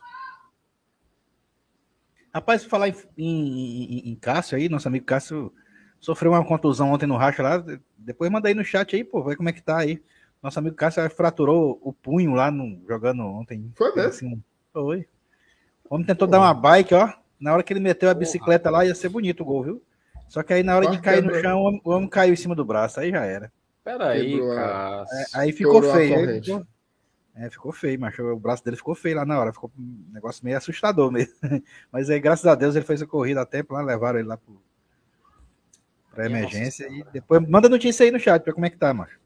Rapaz, falar em, em, em, Cássio aí, nosso amigo Cássio sofreu uma contusão ontem no racha lá. Depois manda aí no chat aí, pô, vai como é que tá aí. Nosso amigo Cássio fraturou o punho lá no, jogando ontem. Foi mesmo? Assim, foi. O homem tentou pô. dar uma bike, ó. Na hora que ele meteu a bicicleta lá, ia ser bonito o gol, viu? Só que aí na hora de cair no chão, o homem, o homem caiu em cima do braço, aí já era. Peraí, cara. É, aí ficou feio. Aí ficou, é, ficou feio, mas o braço dele ficou feio lá na hora. Ficou um negócio meio assustador mesmo. Mas aí, graças a Deus, ele fez a corrida a tempo lá, levaram ele lá pro, para emergência. E depois manda notícia aí no chat para como é que tá, macho.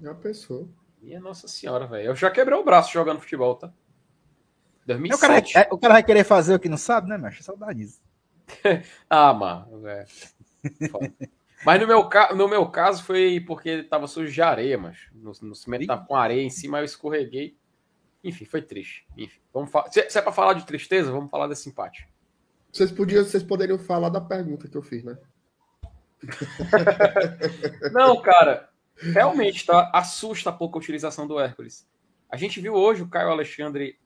Já pensou. Minha Nossa Senhora, velho. Eu já quebrei o braço jogando futebol, tá? 2007. O cara, vai, o cara vai querer fazer o que não sabe, né, macho? Saudade disso. ah, mano, velho. Mas no meu, no meu caso foi porque tava sujo de areia, mas no, no cimento tava com areia em cima, eu escorreguei. Enfim, foi triste. Enfim, vamos se, se é para falar de tristeza, vamos falar desse empate. Vocês podiam, vocês poderiam falar da pergunta que eu fiz, né? Não, cara, realmente tá, assusta a pouca utilização do Hércules. A gente viu hoje o Caio Alexandre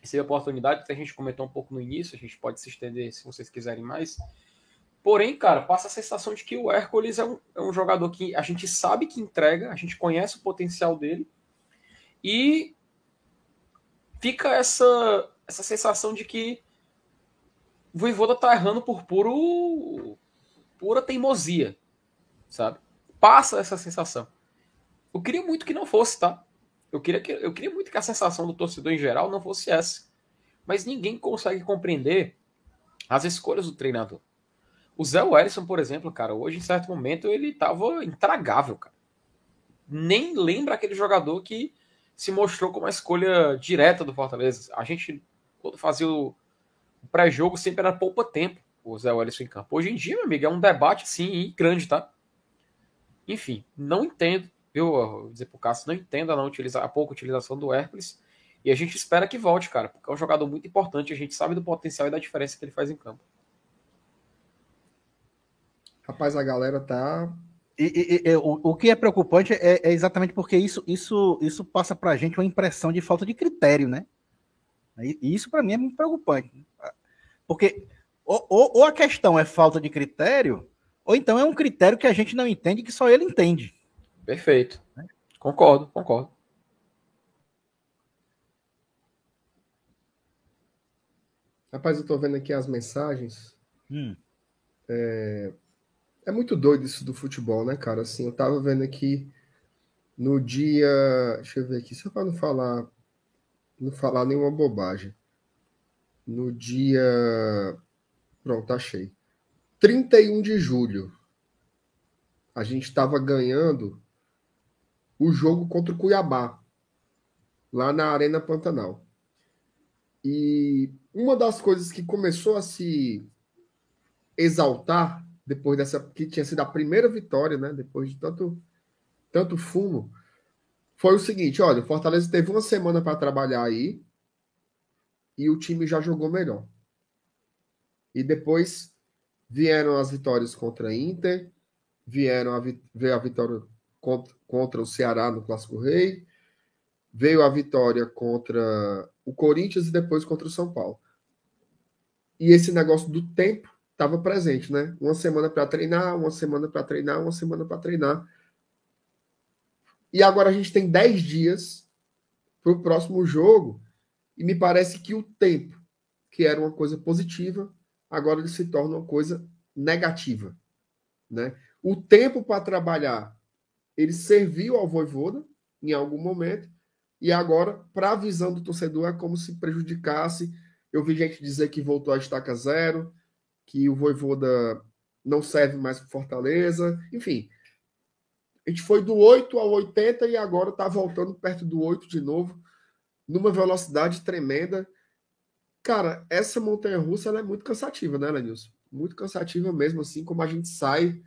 receber a oportunidade, que a gente comentou um pouco no início, a gente pode se estender se vocês quiserem mais. Porém, cara, passa a sensação de que o Hércules é um, é um jogador que a gente sabe que entrega, a gente conhece o potencial dele, e fica essa, essa sensação de que o Voivoda tá errando por puro pura teimosia, sabe? Passa essa sensação. Eu queria muito que não fosse, tá? Eu queria, que, eu queria muito que a sensação do torcedor em geral não fosse essa. Mas ninguém consegue compreender as escolhas do treinador. O Zé Wellison, por exemplo, cara, hoje em certo momento ele estava intragável, cara. Nem lembra aquele jogador que se mostrou como a escolha direta do Fortaleza. A gente, quando fazia o pré-jogo, sempre era poupa tempo o Zé Wellison em campo. Hoje em dia, meu amigo, é um debate, sim, grande, tá? Enfim, não entendo, eu vou dizer pro Cássio, não entendo a, não utilizar, a pouca utilização do Hércules. E a gente espera que volte, cara, porque é um jogador muito importante, a gente sabe do potencial e da diferença que ele faz em campo. Rapaz, a galera tá. E, e, e, o, o que é preocupante é, é, exatamente porque isso, isso, isso passa pra gente uma impressão de falta de critério, né? E isso para mim é muito preocupante. Porque ou, ou, ou, a questão é falta de critério, ou então é um critério que a gente não entende que só ele entende. Perfeito. Né? Concordo, concordo. Rapaz, eu tô vendo aqui as mensagens. Hum. É... é muito doido isso do futebol, né, cara? Assim, eu tava vendo aqui no dia. Deixa eu ver aqui, só para não falar. Não falar nenhuma bobagem. No dia Pronto, achei. 31 de julho. A gente estava ganhando o jogo contra o Cuiabá, lá na Arena Pantanal. E uma das coisas que começou a se exaltar depois dessa que tinha sido a primeira vitória, né, depois de tanto tanto fumo, foi o seguinte, olha, o Fortaleza teve uma semana para trabalhar aí e o time já jogou melhor. E depois vieram as vitórias contra a Inter, vieram a, veio a vitória contra, contra o Ceará no Clássico Rei, veio a vitória contra o Corinthians e depois contra o São Paulo. E esse negócio do tempo estava presente, né? Uma semana para treinar, uma semana para treinar, uma semana para treinar. E agora a gente tem 10 dias para o próximo jogo, e me parece que o tempo, que era uma coisa positiva, agora ele se torna uma coisa negativa. Né? O tempo para trabalhar, ele serviu ao Voivoda em algum momento, e agora, para a visão do torcedor, é como se prejudicasse. Eu vi gente dizer que voltou a estaca zero, que o Voivoda não serve mais para Fortaleza, enfim. A gente foi do 8 ao 80 e agora está voltando perto do 8 de novo, numa velocidade tremenda. Cara, essa montanha russa é muito cansativa, né, Lenilson? Muito cansativa mesmo, assim como a gente sai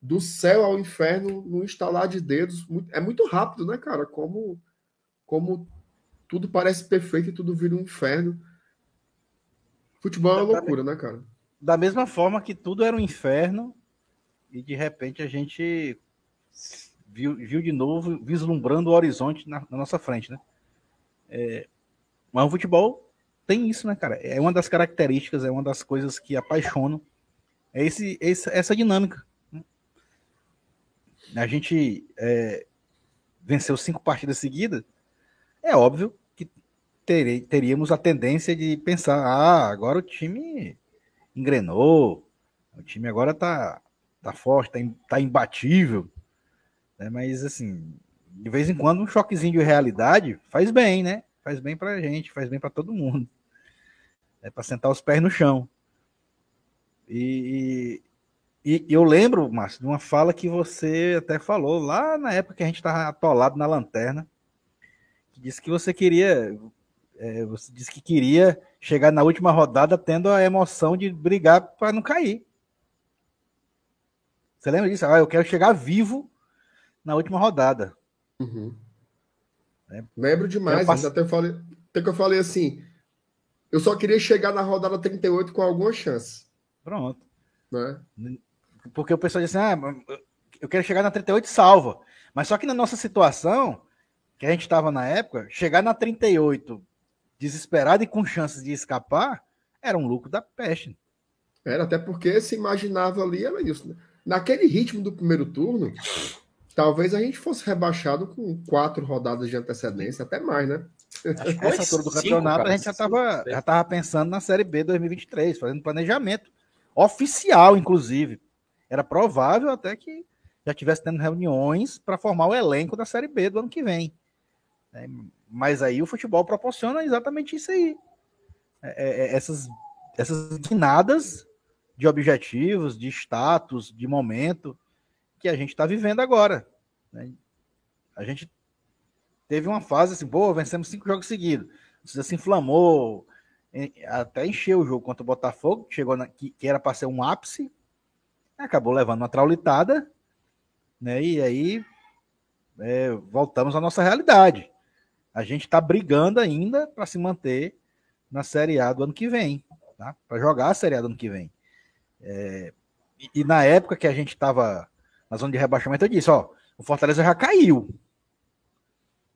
do céu ao inferno no instalar de dedos. É muito rápido, né, cara? Como, como tudo parece perfeito e tudo vira um inferno. Futebol é uma loucura, né, cara? Da mesma forma que tudo era um inferno e de repente a gente viu, viu de novo vislumbrando o horizonte na, na nossa frente, né? É, mas o futebol tem isso, né, cara? É uma das características, é uma das coisas que apaixonam. É esse, esse essa dinâmica. Né? A gente é, venceu cinco partidas seguidas. É óbvio que terei, teríamos a tendência de pensar: ah, agora o time engrenou, o time agora tá, tá forte, tá, tá imbatível. Né? Mas, assim, de vez em quando um choquezinho de realidade faz bem, né? Faz bem pra gente, faz bem para todo mundo. É para sentar os pés no chão. E, e, e eu lembro, Márcio, de uma fala que você até falou lá na época que a gente estava atolado na lanterna, que disse que você queria, é, você disse que queria chegar na última rodada tendo a emoção de brigar para não cair. Você lembra disso? Ah, eu quero chegar vivo na última rodada. Uhum. É, Lembro demais. Passe... Até, falei, até que eu falei assim: eu só queria chegar na rodada 38 com alguma chance. Pronto. Né? porque o pessoal diz assim: ah, eu quero chegar na 38 salva. Mas só que na nossa situação, que a gente estava na época, chegar na 38 desesperado e com chances de escapar, era um lucro da peste. Era até porque se imaginava ali, era isso. Né? Naquele ritmo do primeiro turno, talvez a gente fosse rebaixado com quatro rodadas de antecedência, até mais, né? Acho que altura do campeonato cara, a gente já estava já tava pensando na Série B 2023, fazendo planejamento oficial, inclusive. Era provável até que já tivesse tendo reuniões para formar o elenco da Série B do ano que vem. Mas aí o futebol proporciona exatamente isso aí. É, é, é essas, essas guinadas de objetivos, de status, de momento que a gente está vivendo agora. Né? A gente teve uma fase assim, pô, vencemos cinco jogos seguidos. Você se inflamou, até encheu o jogo contra o Botafogo, chegou na, que, que era para ser um ápice, acabou levando uma traulitada, né? E aí é, voltamos à nossa realidade. A gente está brigando ainda para se manter na Série A do ano que vem, tá? Para jogar a Série A do ano que vem. É, e, e, na época que a gente estava na zona de rebaixamento, eu disse: ó, o Fortaleza já caiu.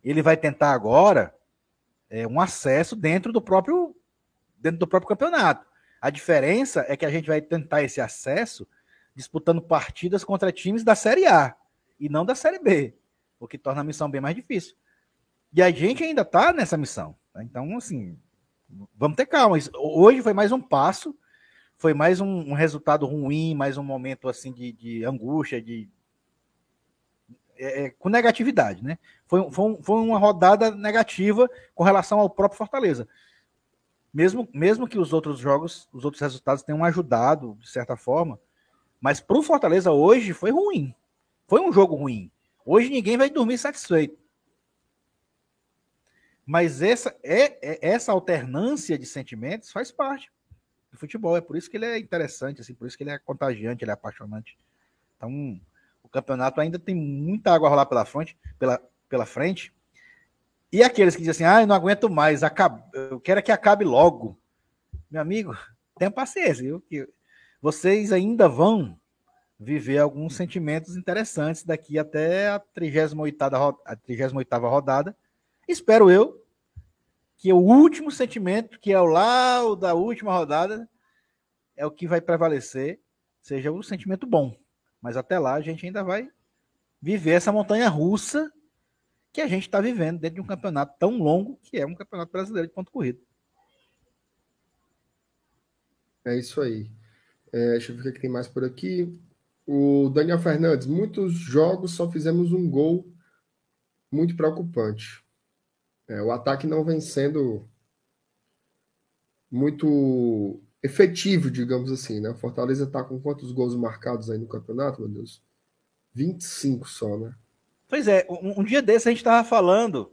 Ele vai tentar agora é, um acesso dentro do próprio dentro do próprio campeonato. A diferença é que a gente vai tentar esse acesso disputando partidas contra times da Série A e não da Série B, o que torna a missão bem mais difícil. E a gente ainda está nessa missão. Tá? Então, assim, vamos ter calma. Hoje foi mais um passo foi mais um, um resultado ruim, mais um momento assim de, de angústia, de é, é, com negatividade, né? Foi, foi, foi, uma rodada negativa com relação ao próprio Fortaleza. Mesmo, mesmo que os outros jogos, os outros resultados tenham ajudado, de certa forma, mas para o Fortaleza hoje foi ruim. Foi um jogo ruim. Hoje ninguém vai dormir satisfeito. Mas essa, é, é essa alternância de sentimentos faz parte do futebol. É por isso que ele é interessante, assim, por isso que ele é contagiante, ele é apaixonante. Então, o campeonato ainda tem muita água a rolar pela frente, pela, pela frente. E aqueles que dizem assim, ah, eu não aguento mais, eu quero é que acabe logo. Meu amigo, tenha paciência, viu? Que vocês ainda vão viver alguns sentimentos interessantes daqui até a 38ª, a 38 rodada. Espero eu que o último sentimento, que é o lá o da última rodada, é o que vai prevalecer, seja o sentimento bom. Mas até lá a gente ainda vai viver essa montanha russa que a gente está vivendo dentro de um campeonato tão longo que é um campeonato brasileiro de ponto corrido. É isso aí. É, deixa eu ver o que tem mais por aqui. O Daniel Fernandes, muitos jogos só fizemos um gol muito preocupante. É, o ataque não vem sendo muito efetivo, digamos assim, né? O Fortaleza está com quantos gols marcados aí no campeonato, meu Deus? 25 só, né? Pois é, um, um dia desse a gente estava falando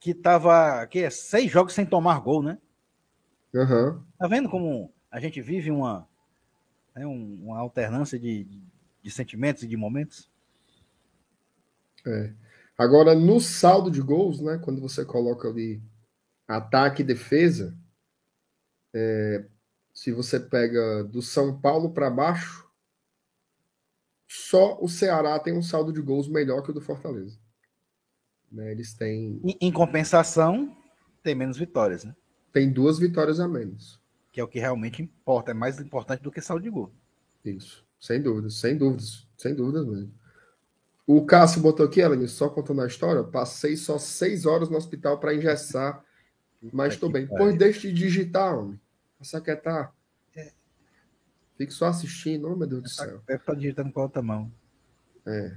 que tava que é, seis jogos sem tomar gol, né? Uhum. Tá vendo como a gente vive uma, né, uma alternância de, de, de sentimentos e de momentos? É. Agora, no saldo de gols, né, quando você coloca ali ataque e defesa, é, se você pega do São Paulo para baixo, só o Ceará tem um saldo de gols melhor que o do Fortaleza. Né, eles têm. Em, em compensação, tem menos vitórias, né? Tem duas vitórias a menos. Que é o que realmente importa, é mais importante do que saldo de gol. Isso, sem dúvidas, sem dúvidas, sem dúvidas mesmo. O Cássio botou aqui, Ellen, só contando a história. Passei só seis horas no hospital para engessar, mas estou bem. Pois deixe de digitar, homem. Saquetar. É. Fique só assistindo, oh, meu Deus do céu. É para digitando com a outra mão. É.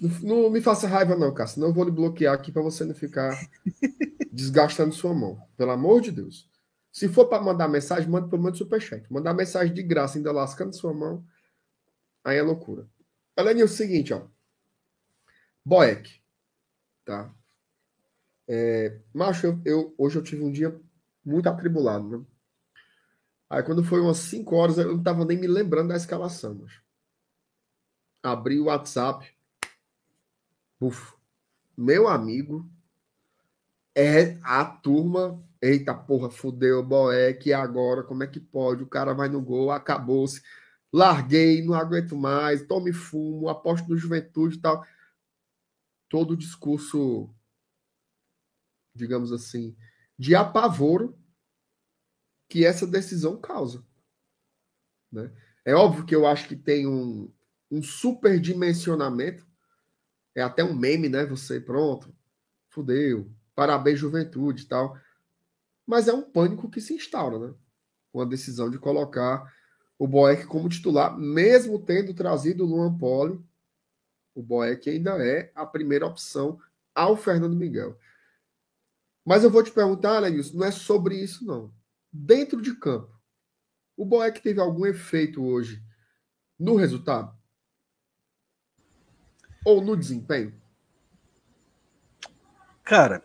Não, não, me faça raiva, não, Cássio. Não vou lhe bloquear aqui para você não ficar desgastando sua mão. Pelo amor de Deus. Se for para mandar mensagem, manda pelo menos superchat. Mandar mensagem de graça, ainda lascando sua mão, aí é loucura. Ellen, é o seguinte, ó. Boeck, tá? É, macho, eu, eu, hoje eu tive um dia muito atribulado, né? Aí quando foi umas 5 horas, eu não tava nem me lembrando da escalação. Abri o WhatsApp. Uf, meu amigo é a turma. Eita porra, fudeu, Boeck, agora como é que pode? O cara vai no gol, acabou-se. larguei, não aguento mais, tome fumo, aposto no juventude e tal. Todo o discurso, digamos assim, de apavoro que essa decisão causa. Né? É óbvio que eu acho que tem um, um superdimensionamento, é até um meme, né? Você, pronto, fudeu, parabéns, juventude e tal. Mas é um pânico que se instaura, né? Com a decisão de colocar o Boeck como titular, mesmo tendo trazido o Luan Poli, o Boeck ainda é a primeira opção ao Fernando Miguel. Mas eu vou te perguntar, Lenilson, não é sobre isso, não. Dentro de campo, o Boeck teve algum efeito hoje no resultado? Ou no desempenho? Cara,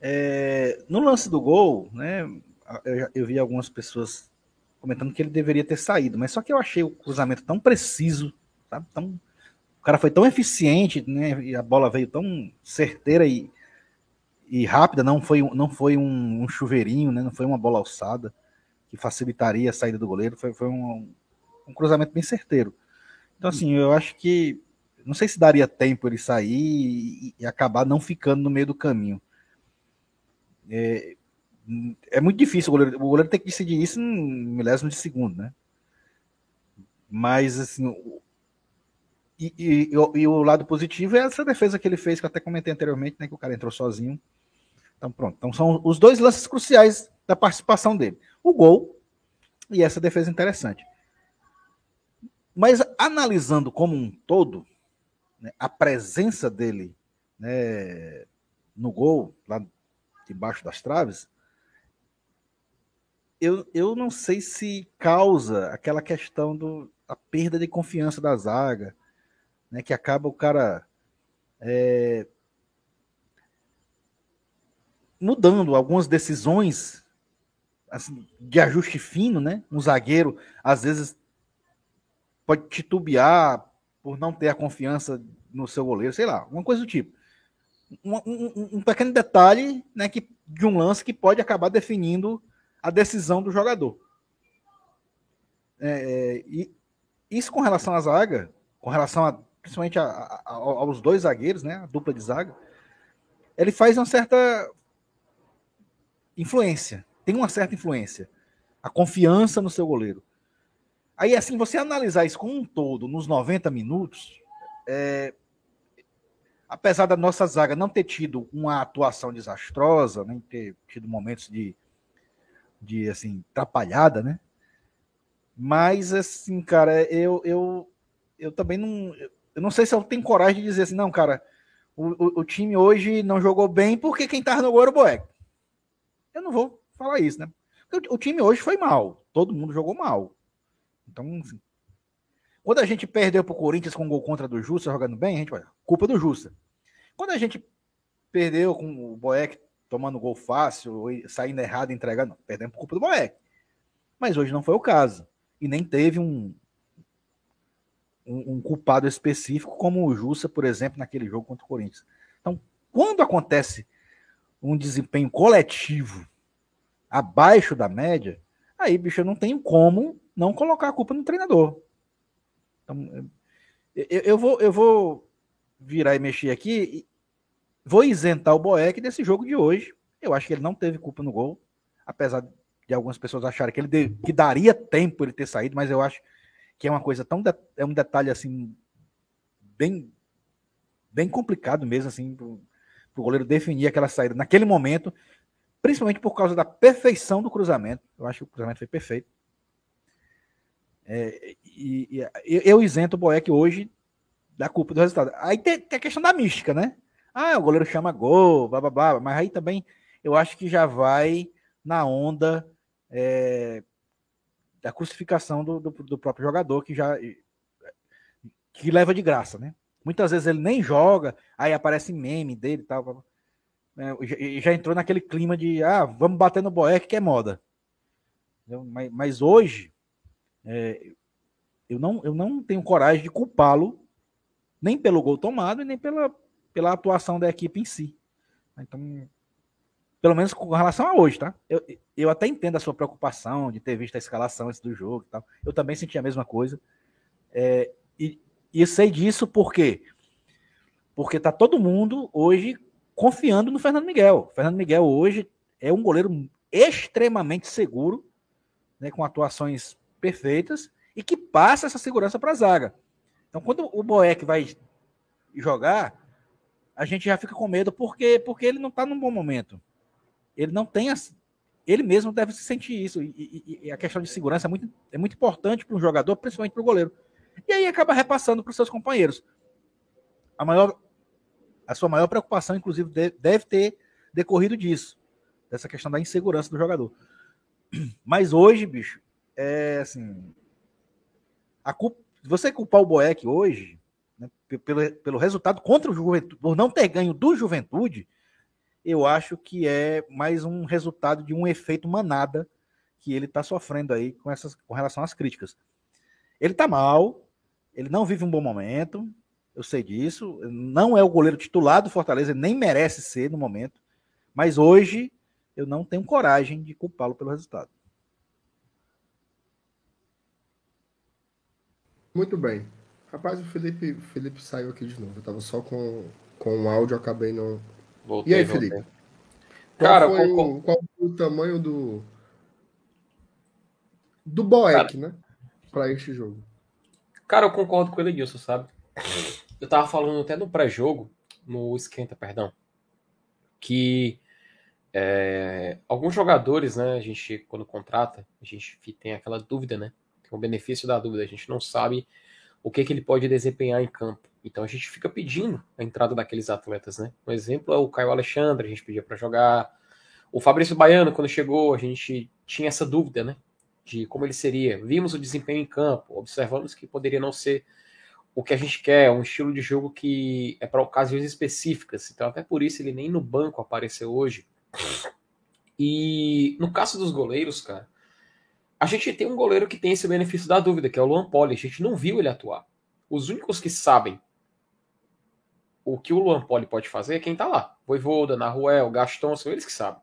é, no lance do gol, né? Eu, eu vi algumas pessoas comentando que ele deveria ter saído, mas só que eu achei o cruzamento tão preciso, sabe? Tão, o cara foi tão eficiente, né? E a bola veio tão certeira e, e rápida, não foi, não foi um, um chuveirinho, né? Não foi uma bola alçada que facilitaria a saída do goleiro, foi, foi um, um cruzamento bem certeiro. Então, assim, eu acho que não sei se daria tempo ele sair e, e acabar não ficando no meio do caminho. É, é muito difícil, o goleiro, o goleiro tem que decidir isso em milésimo de segundo, né? Mas, assim, e, e, e, o lado positivo é essa defesa que ele fez, que eu até comentei anteriormente, né? Que o cara entrou sozinho. Então, pronto. Então, são os dois lances cruciais da participação dele: o gol e essa defesa interessante. Mas, analisando como um todo, né, a presença dele né, no gol, lá debaixo das traves, eu, eu não sei se causa aquela questão do a perda de confiança da zaga, né, que acaba o cara é, mudando algumas decisões assim, de ajuste fino, né? Um zagueiro às vezes pode titubear por não ter a confiança no seu goleiro, sei lá, alguma coisa do tipo. Um, um, um pequeno detalhe né, que, de um lance que pode acabar definindo a decisão do jogador. É, é, e isso com relação à zaga, com relação a, principalmente a, a, aos dois zagueiros, né, a dupla de zaga, ele faz uma certa influência, tem uma certa influência, a confiança no seu goleiro. Aí, assim, você analisar isso como um todo, nos 90 minutos, é, apesar da nossa zaga não ter tido uma atuação desastrosa, nem ter tido momentos de de assim, atrapalhada, né? Mas assim, cara, eu eu, eu também não eu não sei se eu tenho coragem de dizer assim, não, cara, o, o, o time hoje não jogou bem porque quem tava no gol era o Boeck. Eu não vou falar isso, né? O, o, time hoje foi mal, todo mundo jogou mal. Então, assim, quando a gente perdeu pro Corinthians com um gol contra do Justa jogando bem, a gente vai, culpa do Justa. Quando a gente perdeu com o Boeck tomando gol fácil, saindo errado, entregando, perdendo por culpa do moleque. Mas hoje não foi o caso. E nem teve um, um, um culpado específico, como o Jussa, por exemplo, naquele jogo contra o Corinthians. Então, quando acontece um desempenho coletivo abaixo da média, aí, bicho, eu não tenho como não colocar a culpa no treinador. Então, eu, eu, vou, eu vou virar e mexer aqui Vou isentar o Boeck desse jogo de hoje. Eu acho que ele não teve culpa no gol, apesar de algumas pessoas acharem que ele de, que daria tempo ele ter saído, mas eu acho que é uma coisa tão de, é um detalhe assim bem bem complicado mesmo assim para o goleiro definir aquela saída naquele momento, principalmente por causa da perfeição do cruzamento. Eu acho que o cruzamento foi perfeito. É, e, e, eu isento o Boeck hoje da culpa do resultado. Aí tem, tem a questão da mística, né? Ah, o goleiro chama gol, blá blá blá. Mas aí também eu acho que já vai na onda é, da crucificação do, do, do, próprio jogador, que já que leva de graça, né? Muitas vezes ele nem joga, aí aparece meme dele e tal. É, já, entrou naquele clima de ah, vamos bater no Boeck que é moda. Mas, mas hoje é, eu, não, eu não tenho coragem de culpá-lo nem pelo gol tomado e nem pela, pela atuação da equipe em si. Então, Pelo menos com relação a hoje, tá? Eu, eu até entendo a sua preocupação de ter visto a escalação antes do jogo e tal. Eu também senti a mesma coisa. É, e, e sei disso por quê? Porque tá todo mundo hoje confiando no Fernando Miguel. O Fernando Miguel hoje é um goleiro extremamente seguro, né, com atuações perfeitas e que passa essa segurança para a zaga. Então, quando o Boeck vai jogar, a gente já fica com medo porque porque ele não está num bom momento. Ele não tem as, ele mesmo deve se sentir isso. E, e, e, a questão de segurança é muito, é muito importante para um jogador, principalmente para o goleiro. E aí acaba repassando para os seus companheiros. A maior a sua maior preocupação, inclusive, deve ter decorrido disso, dessa questão da insegurança do jogador. Mas hoje, bicho, é assim. A culpa, você culpar o Boeck hoje, né, pelo, pelo resultado contra o Juventude, por não ter ganho do Juventude, eu acho que é mais um resultado de um efeito manada que ele está sofrendo aí com, essas, com relação às críticas. Ele está mal, ele não vive um bom momento, eu sei disso. Não é o goleiro titular do Fortaleza, nem merece ser no momento. Mas hoje eu não tenho coragem de culpá-lo pelo resultado. Muito bem. Rapaz, o Felipe, Felipe saiu aqui de novo. Eu tava só com, com o áudio, acabei não. Voltei, e aí, Felipe? Voltei. Qual Cara, foi qual, o, qual foi o tamanho do. Do Boeck, né? Para este jogo. Cara, eu concordo com ele disso, sabe? Eu tava falando até no pré-jogo, no esquenta, perdão, que é, alguns jogadores, né, a gente, quando contrata, a gente tem aquela dúvida, né? Tem o benefício da dúvida, a gente não sabe o que, que ele pode desempenhar em campo. Então a gente fica pedindo a entrada daqueles atletas, né? Um exemplo é o Caio Alexandre, a gente pedia para jogar. O Fabrício Baiano, quando chegou, a gente tinha essa dúvida, né? De como ele seria. Vimos o desempenho em campo, observamos que poderia não ser o que a gente quer, um estilo de jogo que é para ocasiões específicas. Então, até por isso, ele nem no banco apareceu hoje. E no caso dos goleiros, cara, a gente tem um goleiro que tem esse benefício da dúvida, que é o Luan Poli. A gente não viu ele atuar. Os únicos que sabem o que o Luan Poli pode fazer é quem tá lá. Voivoda, Naruel, Gaston, são eles que sabem.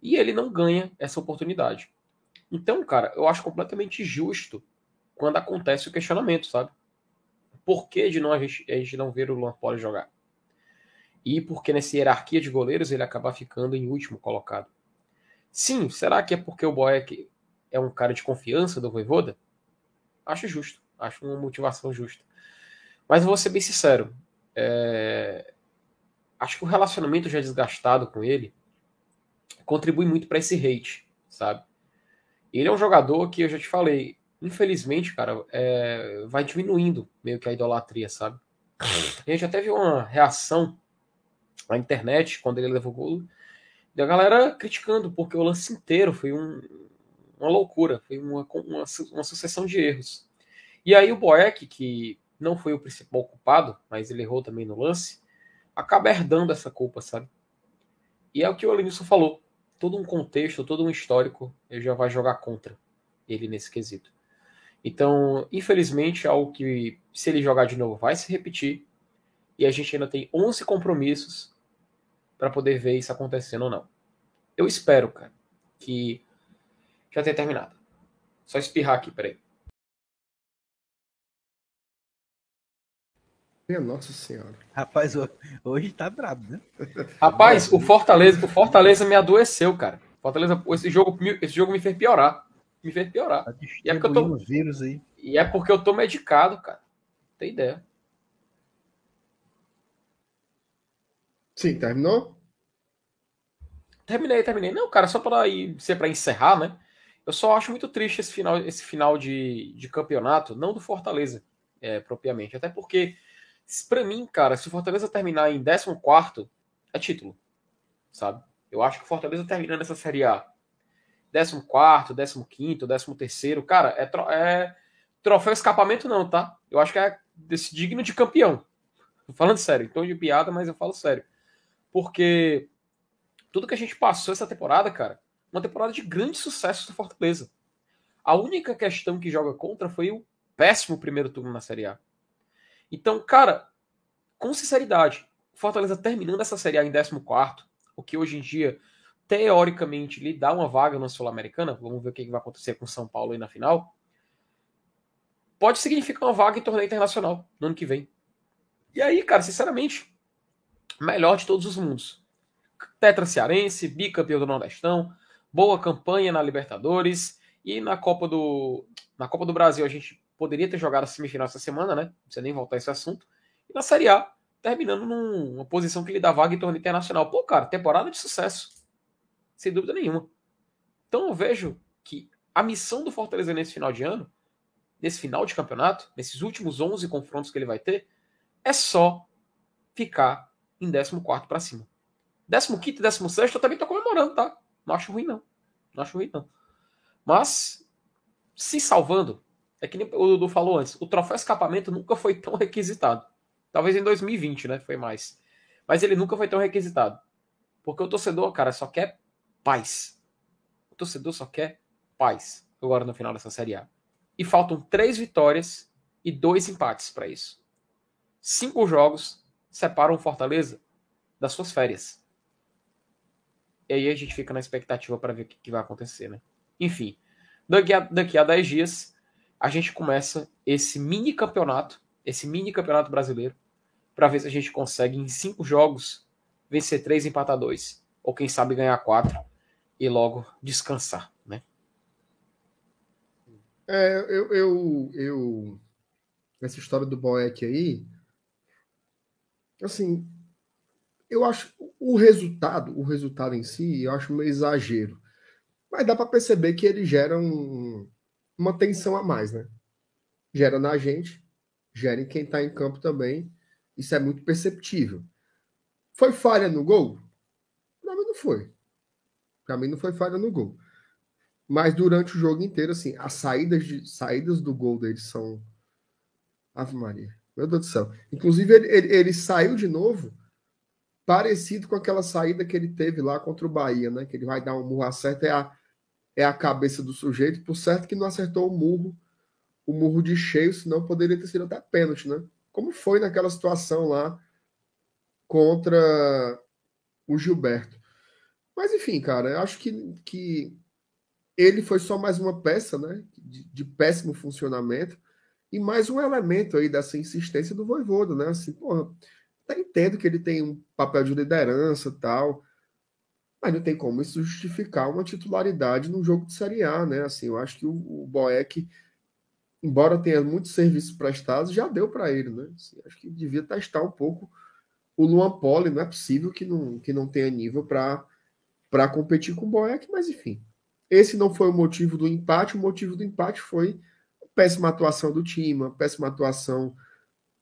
E ele não ganha essa oportunidade. Então, cara, eu acho completamente justo quando acontece o questionamento, sabe? por que de não a gente, a gente não ver o Luan Poli jogar? E porque nessa hierarquia de goleiros ele acaba ficando em último colocado. Sim, será que é porque o Boeck é um cara de confiança do Voivoda? Acho justo, acho uma motivação justa. Mas vou ser bem sincero, é... acho que o relacionamento já desgastado com ele contribui muito para esse hate, sabe? Ele é um jogador que eu já te falei, infelizmente, cara, é, vai diminuindo meio que a idolatria, sabe? A gente até viu uma reação na internet quando ele levou o gol da galera criticando, porque o lance inteiro foi um, uma loucura, foi uma, uma, uma, sucessão de erros. E aí o Boeck, que não foi o principal culpado, mas ele errou também no lance, acaba herdando essa culpa, sabe? E é o que o Alenilson falou. Todo um contexto, todo um histórico, ele já vai jogar contra ele nesse quesito. Então, infelizmente, é algo que, se ele jogar de novo, vai se repetir. E a gente ainda tem 11 compromissos para poder ver isso acontecendo ou não. Eu espero, cara, que já tenha terminado. Só espirrar aqui, peraí. Minha Nossa Senhora. Rapaz, hoje tá brabo, né? Rapaz, o Fortaleza, o Fortaleza me adoeceu, cara. Fortaleza, esse jogo, esse jogo me fez piorar me fez piorar. Tá e é porque eu tô vírus aí. E é porque eu tô medicado, cara. Tem ideia. Sim, terminou? Terminei, terminei. Não, cara, só para ir ser para encerrar, né? Eu só acho muito triste esse final, esse final de, de campeonato, não do Fortaleza, é, propriamente. Até porque, para mim, cara, se o Fortaleza terminar em 14, é título. Sabe? Eu acho que o Fortaleza terminando essa Série A 14, 15, 13. Cara, é, tro é troféu escapamento, não, tá? Eu acho que é desse digno de campeão. Tô falando sério, então de piada, mas eu falo sério. Porque tudo que a gente passou essa temporada, cara, uma temporada de grande sucesso do Fortaleza. A única questão que joga contra foi o péssimo primeiro turno na Série A. Então, cara, com sinceridade, Fortaleza terminando essa Série A em 14, o que hoje em dia, teoricamente, lhe dá uma vaga na Sul-Americana, vamos ver o que vai acontecer com São Paulo aí na final, pode significar uma vaga em torneio internacional no ano que vem. E aí, cara, sinceramente, melhor de todos os mundos. Tetra Cearense, bicampeão do Nordestão, boa campanha na Libertadores e na Copa do na Copa do Brasil a gente poderia ter jogado a semifinal essa semana, né? Não precisa nem voltar a esse assunto. E na Série A, terminando numa posição que lhe dá vaga em torneio internacional. Pô, cara, temporada de sucesso. Sem dúvida nenhuma. Então eu vejo que a missão do Fortaleza nesse final de ano, nesse final de campeonato, nesses últimos 11 confrontos que ele vai ter, é só ficar em 14 para cima. 15 e 16 eu também tô comemorando, tá? Não acho ruim, não. Não acho ruim, não. Mas, se salvando, é que nem o Dudu falou antes, o troféu escapamento nunca foi tão requisitado. Talvez em 2020, né? Foi mais. Mas ele nunca foi tão requisitado. Porque o torcedor, cara, só quer paz. O torcedor só quer paz agora no final dessa Série A. E faltam três vitórias e dois empates para isso. Cinco jogos separam Fortaleza das suas férias. E aí a gente fica na expectativa para ver o que, que, vai acontecer, né? Enfim, daqui a, daqui a 10 dias a gente começa esse mini campeonato, esse mini campeonato brasileiro, para ver se a gente consegue em cinco jogos vencer três, empatar dois, ou quem sabe ganhar quatro e logo descansar, né? É, eu, eu, eu essa história do Boeck aí, assim, eu acho o resultado, o resultado em si, eu acho um exagero. Mas dá para perceber que ele gera um, uma tensão a mais, né? Gera na gente, gera em quem está em campo também. Isso é muito perceptível. Foi falha no gol? Para mim não foi. Para mim não foi falha no gol. Mas durante o jogo inteiro, assim, as saídas, de, saídas do gol dele são. Ave Maria. Meu Deus do céu. Inclusive, ele, ele, ele saiu de novo parecido com aquela saída que ele teve lá contra o Bahia, né? Que ele vai dar um murro acerto, é a, é a cabeça do sujeito, por certo que não acertou o murro, o murro de cheio, senão poderia ter sido até pênalti, né? Como foi naquela situação lá contra o Gilberto. Mas enfim, cara, eu acho que, que ele foi só mais uma peça, né? De, de péssimo funcionamento e mais um elemento aí dessa insistência do Voivoda, né? Assim, porra, até entendo que ele tem um papel de liderança tal, mas não tem como isso justificar uma titularidade num jogo de Série A, né? Assim, eu acho que o, o Boeck, embora tenha muitos serviços prestados, já deu para ele, né? Assim, acho que devia testar um pouco o Luan Poli, não é possível que não, que não tenha nível para competir com o Boeck, mas enfim. Esse não foi o motivo do empate, o motivo do empate foi péssima atuação do time, péssima atuação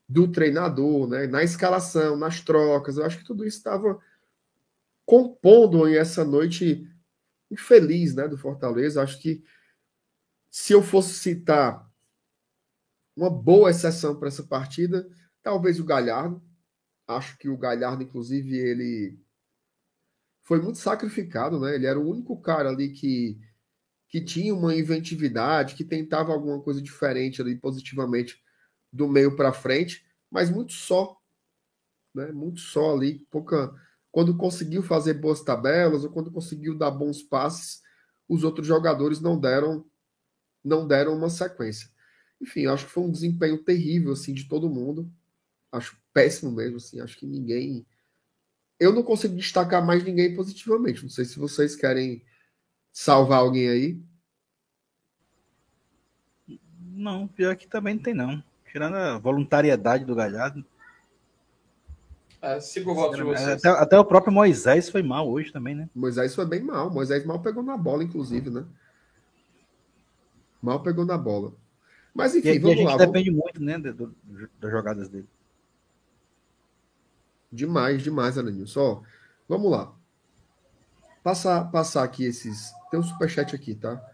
do treinador, né? na escalação, nas trocas. Eu acho que tudo isso estava compondo essa noite infeliz né, do Fortaleza. Acho que se eu fosse citar uma boa exceção para essa partida, talvez o Galhardo. Acho que o Galhardo, inclusive, ele foi muito sacrificado, né? Ele era o único cara ali que, que tinha uma inventividade, que tentava alguma coisa diferente ali positivamente do meio para frente, mas muito só, né? Muito só ali, pouca. Quando conseguiu fazer boas tabelas ou quando conseguiu dar bons passes, os outros jogadores não deram não deram uma sequência. Enfim, acho que foi um desempenho terrível assim de todo mundo. Acho péssimo mesmo assim, acho que ninguém eu não consigo destacar mais ninguém positivamente. Não sei se vocês querem salvar alguém aí. Não, pior que também não tem não. Tirando a voluntariedade do Galhardo. É, sigo o voto de vocês. Até, até, o próprio Moisés foi mal hoje também, né? Moisés foi bem mal. Moisés mal pegou na bola, inclusive, né? Mal pegou na bola. Mas enfim, e, vamos e a gente lá. depende vamos... muito, né, do, do, das jogadas dele. Demais, demais, Alanil. Só, vamos lá. Passar, passar aqui esses. Tem um superchat aqui, tá?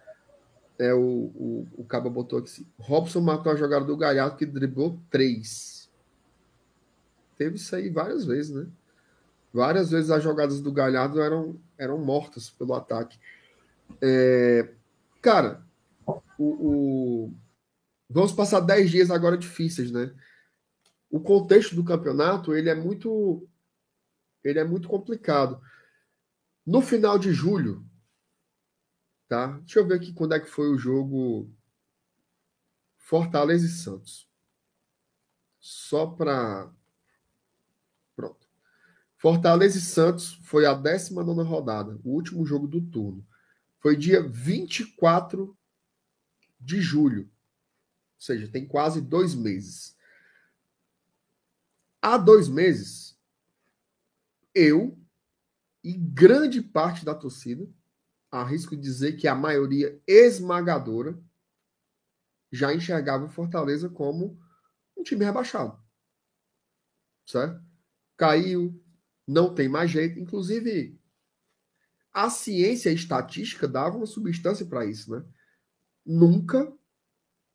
É, o, o, o Caba botou aqui. Robson matou a jogada do Galhardo que driblou três. Teve isso aí várias vezes, né? Várias vezes as jogadas do Galhardo eram, eram mortas pelo ataque. É, cara, o, o, vamos passar dez dias agora difíceis, né? O contexto do campeonato ele é muito ele é muito complicado. No final de julho, tá? Deixa eu ver aqui quando é que foi o jogo Fortaleza e Santos. Só para Pronto. Fortaleza e Santos foi a 19 rodada, o último jogo do turno. Foi dia 24 de julho. Ou seja, tem quase dois meses. Há dois meses, eu e grande parte da torcida, arrisco dizer que a maioria esmagadora, já enxergava o Fortaleza como um time rebaixado. Certo? Caiu, não tem mais jeito. Inclusive, a ciência estatística dava uma substância para isso, né? Nunca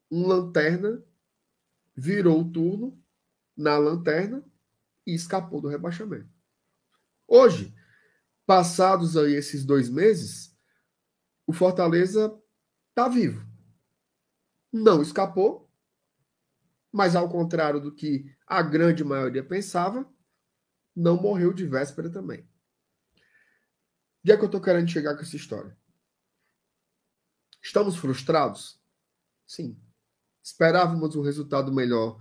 um lanterna virou o turno na lanterna e escapou do rebaixamento. Hoje, passados aí esses dois meses, o Fortaleza está vivo. Não escapou, mas ao contrário do que a grande maioria pensava, não morreu de véspera também. Onde é que eu estou querendo chegar com essa história? Estamos frustrados? Sim. Esperávamos um resultado melhor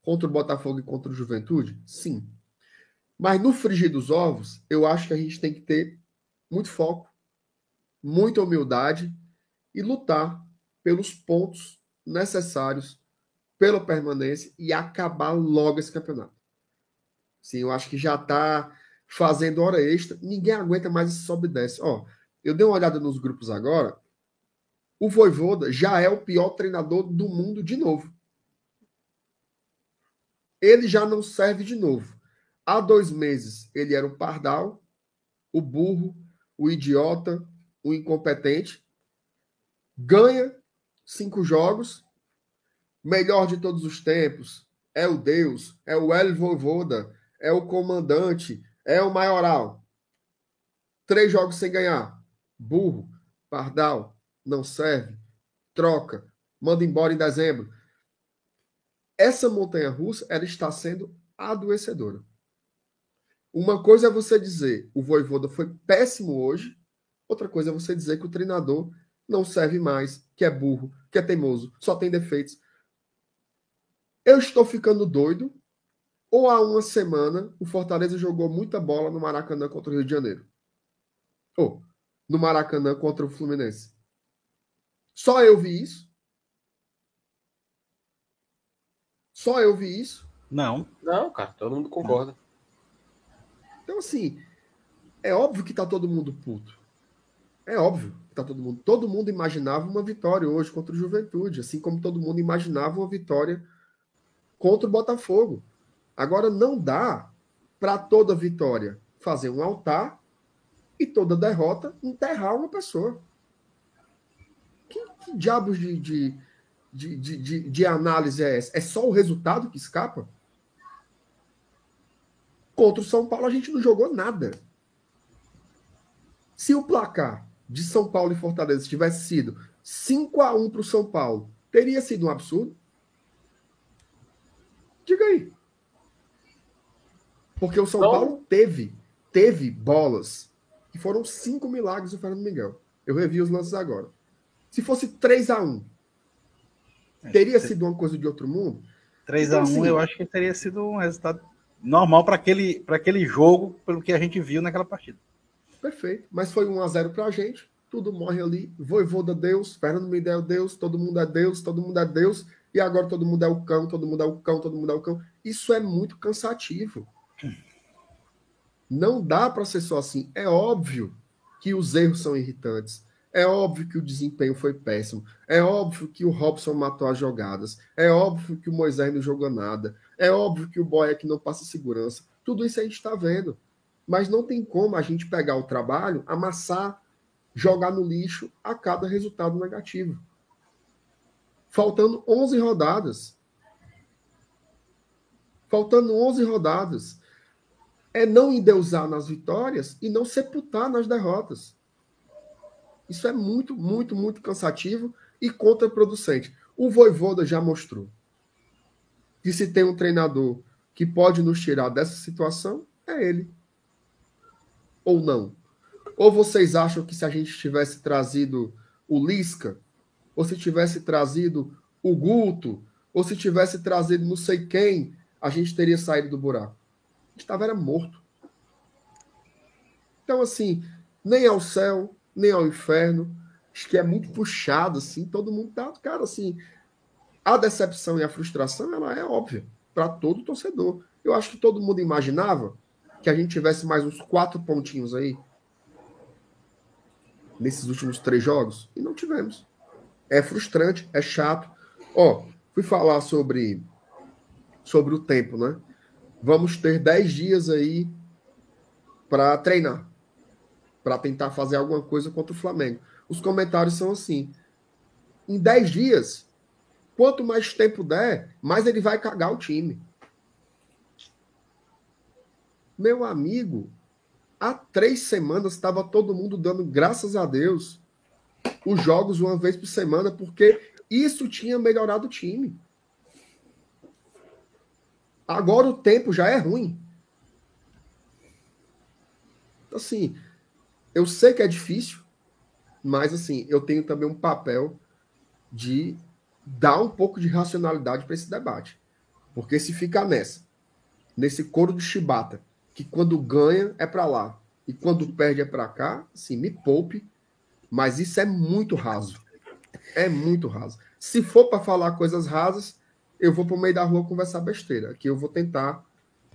contra o Botafogo e contra o Juventude? Sim. Mas no frigir dos ovos, eu acho que a gente tem que ter muito foco, muita humildade e lutar pelos pontos necessários pela permanência e acabar logo esse campeonato. Sim, eu acho que já está fazendo hora extra, ninguém aguenta mais esse sobe e desce. Ó, eu dei uma olhada nos grupos agora, o Voivoda já é o pior treinador do mundo de novo. Ele já não serve de novo. Há dois meses ele era o pardal, o burro, o idiota, o incompetente. Ganha cinco jogos, melhor de todos os tempos. É o Deus, é o El Voivoda, é o comandante, é o maioral. Três jogos sem ganhar. Burro, pardal, não serve, troca, manda embora em dezembro. Essa montanha russa ela está sendo adoecedora. Uma coisa é você dizer o Voivoda foi péssimo hoje, outra coisa é você dizer que o treinador não serve mais, que é burro, que é teimoso, só tem defeitos. Eu estou ficando doido, ou há uma semana o Fortaleza jogou muita bola no Maracanã contra o Rio de Janeiro? Ou no Maracanã contra o Fluminense? Só eu vi isso? Só eu vi isso? Não. Não, cara, todo mundo concorda. Então, assim, é óbvio que tá todo mundo puto. É óbvio que tá todo mundo. Todo mundo imaginava uma vitória hoje contra o Juventude, assim como todo mundo imaginava uma vitória contra o Botafogo. Agora, não dá para toda vitória fazer um altar e toda derrota enterrar uma pessoa. Que, que diabos de, de, de, de, de análise é essa? É só o resultado que escapa? Contra o São Paulo, a gente não jogou nada. Se o placar de São Paulo e Fortaleza tivesse sido 5 a 1 para o São Paulo, teria sido um absurdo? Diga aí. Porque o São. Paulo teve, teve bolas que foram cinco milagres do Fernando Miguel. Eu revi os lances agora. Se fosse 3 a 1 é, teria sido uma coisa de outro mundo? 3 então, a 1 assim, eu acho que teria sido um resultado normal para aquele, aquele jogo, pelo que a gente viu naquela partida. Perfeito. Mas foi 1 a 0 para a gente. Tudo morre ali. Voivoda Deus, Fernando Miguel Deus, todo mundo é Deus, todo mundo é Deus. E agora todo mundo é o cão, todo mundo é o cão, todo mundo é o cão. Isso é muito cansativo. Não dá para ser só assim. É óbvio que os erros são irritantes. É óbvio que o desempenho foi péssimo. É óbvio que o Robson matou as jogadas. É óbvio que o Moisés não jogou nada. É óbvio que o Boeck não passa segurança. Tudo isso a gente está vendo. Mas não tem como a gente pegar o trabalho, amassar, jogar no lixo a cada resultado negativo. Faltando 11 rodadas. Faltando 11 rodadas. É não endeusar nas vitórias e não sepultar nas derrotas. Isso é muito, muito, muito cansativo e contraproducente. O Voivoda já mostrou que se tem um treinador que pode nos tirar dessa situação, é ele. Ou não. Ou vocês acham que se a gente tivesse trazido o Lisca, ou se tivesse trazido o Guto, ou se tivesse trazido não sei quem, a gente teria saído do buraco? A gente estava era morto. Então, assim, nem ao céu, nem ao inferno. Acho que é muito puxado, assim. Todo mundo tá. Cara, assim, a decepção e a frustração, ela é óbvia para todo torcedor. Eu acho que todo mundo imaginava que a gente tivesse mais uns quatro pontinhos aí nesses últimos três jogos e não tivemos. É frustrante, é chato. Ó, fui falar sobre sobre o tempo, né? Vamos ter dez dias aí para treinar para tentar fazer alguma coisa contra o Flamengo. Os comentários são assim: em 10 dias, quanto mais tempo der, mais ele vai cagar o time. Meu amigo, há três semanas estava todo mundo dando graças a Deus os jogos uma vez por semana, porque isso tinha melhorado o time. Agora o tempo já é ruim. Assim, eu sei que é difícil, mas assim, eu tenho também um papel de dar um pouco de racionalidade para esse debate. Porque se ficar nessa, nesse coro de chibata, que quando ganha é para lá e quando perde é para cá, assim, me poupe, mas isso é muito raso. É muito raso. Se for para falar coisas rasas, eu vou para o meio da rua conversar besteira, que eu vou tentar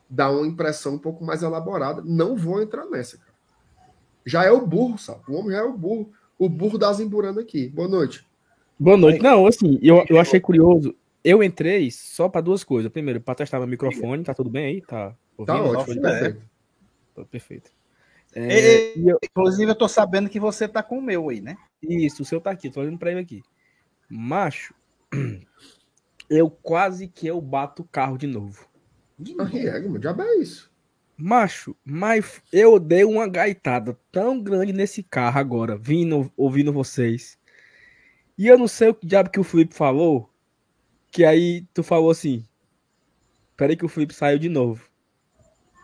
dar uma impressão um pouco mais elaborada. Não vou entrar nessa, cara. Já é o burro, sabe? O homem já é o burro. O burro da Zimburana aqui. Boa noite. Boa noite. Não, assim, eu, eu achei curioso. Eu entrei só para duas coisas. Primeiro, para testar meu microfone. Tá tudo bem aí? Tá, tá ótimo. Perfeito. Tá perfeito. É, eu... Inclusive, eu tô sabendo que você tá com o meu aí, né? Isso, o seu tá aqui. Tô olhando para ele aqui. Macho, eu quase que eu bato o carro de novo. De novo. Diabo é isso. Macho, mas eu dei uma gaitada tão grande nesse carro agora, vindo, ouvindo vocês. E eu não sei o que diabo que o Felipe falou, que aí tu falou assim. Peraí que o Felipe saiu de novo.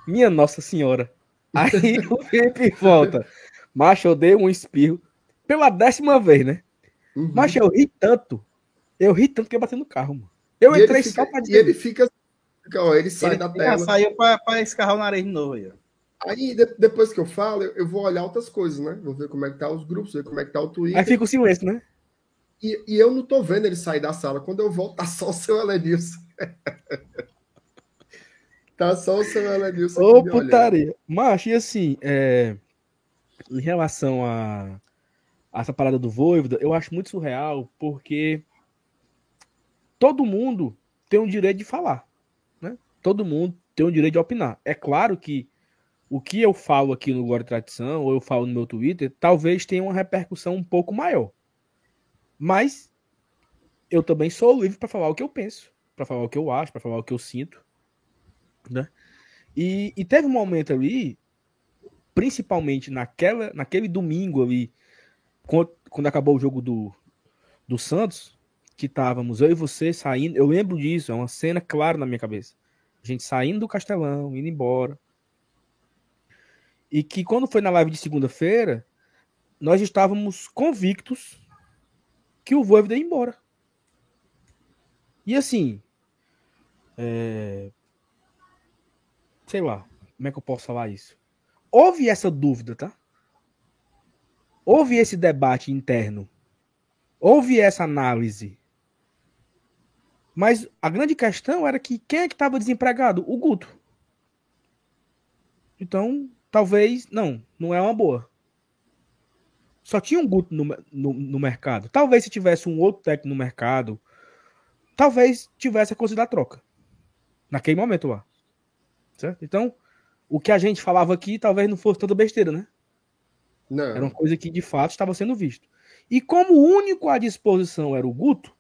Minha Nossa Senhora. Aí o Felipe volta. Macho, eu dei um espirro pela décima vez, né? Uhum. Macho, eu ri tanto. Eu ri tanto que eu bati no carro, mano. Eu e entrei só pra dizer. E ele fica ele sai ele da tela. saiu para escarrar o nariz de novo. Aí, aí de, depois que eu falo, eu, eu, vou olhar outras coisas, né? Vou ver como é que tá os grupos, ver como é que tá o Twitter. Aí fica o silêncio, né? E, e eu não tô vendo ele sair da sala. Quando eu volto, tá só o seu Elenilson. tá só o seu Elenilson. Ô, putaria. Mas, e assim, é... em relação a... a essa parada do Voivoda, eu acho muito surreal, porque todo mundo tem o direito de falar todo mundo tem o direito de opinar. É claro que o que eu falo aqui no Glória e Tradição, ou eu falo no meu Twitter, talvez tenha uma repercussão um pouco maior. Mas eu também sou livre para falar o que eu penso, para falar o que eu acho, para falar o que eu sinto. Né? E, e, teve um momento ali, principalmente naquela, naquele domingo ali, quando, quando acabou o jogo do, do Santos, que estávamos eu e você saindo. Eu lembro disso, é uma cena clara na minha cabeça a gente saindo do Castelão, indo embora. E que quando foi na live de segunda-feira, nós estávamos convictos que o Voivoda ia embora. E assim, é... sei lá, como é que eu posso falar isso? Houve essa dúvida, tá? Houve esse debate interno. Houve essa análise mas a grande questão era que quem é que estava desempregado? O Guto. Então, talvez. Não, não é uma boa. Só tinha um Guto no, no, no mercado. Talvez se tivesse um outro técnico no mercado, talvez tivesse a coisa da troca. Naquele momento lá. Certo? Então, o que a gente falava aqui talvez não fosse tanta besteira, né? Não. Era uma coisa que de fato estava sendo visto. E como o único à disposição era o Guto,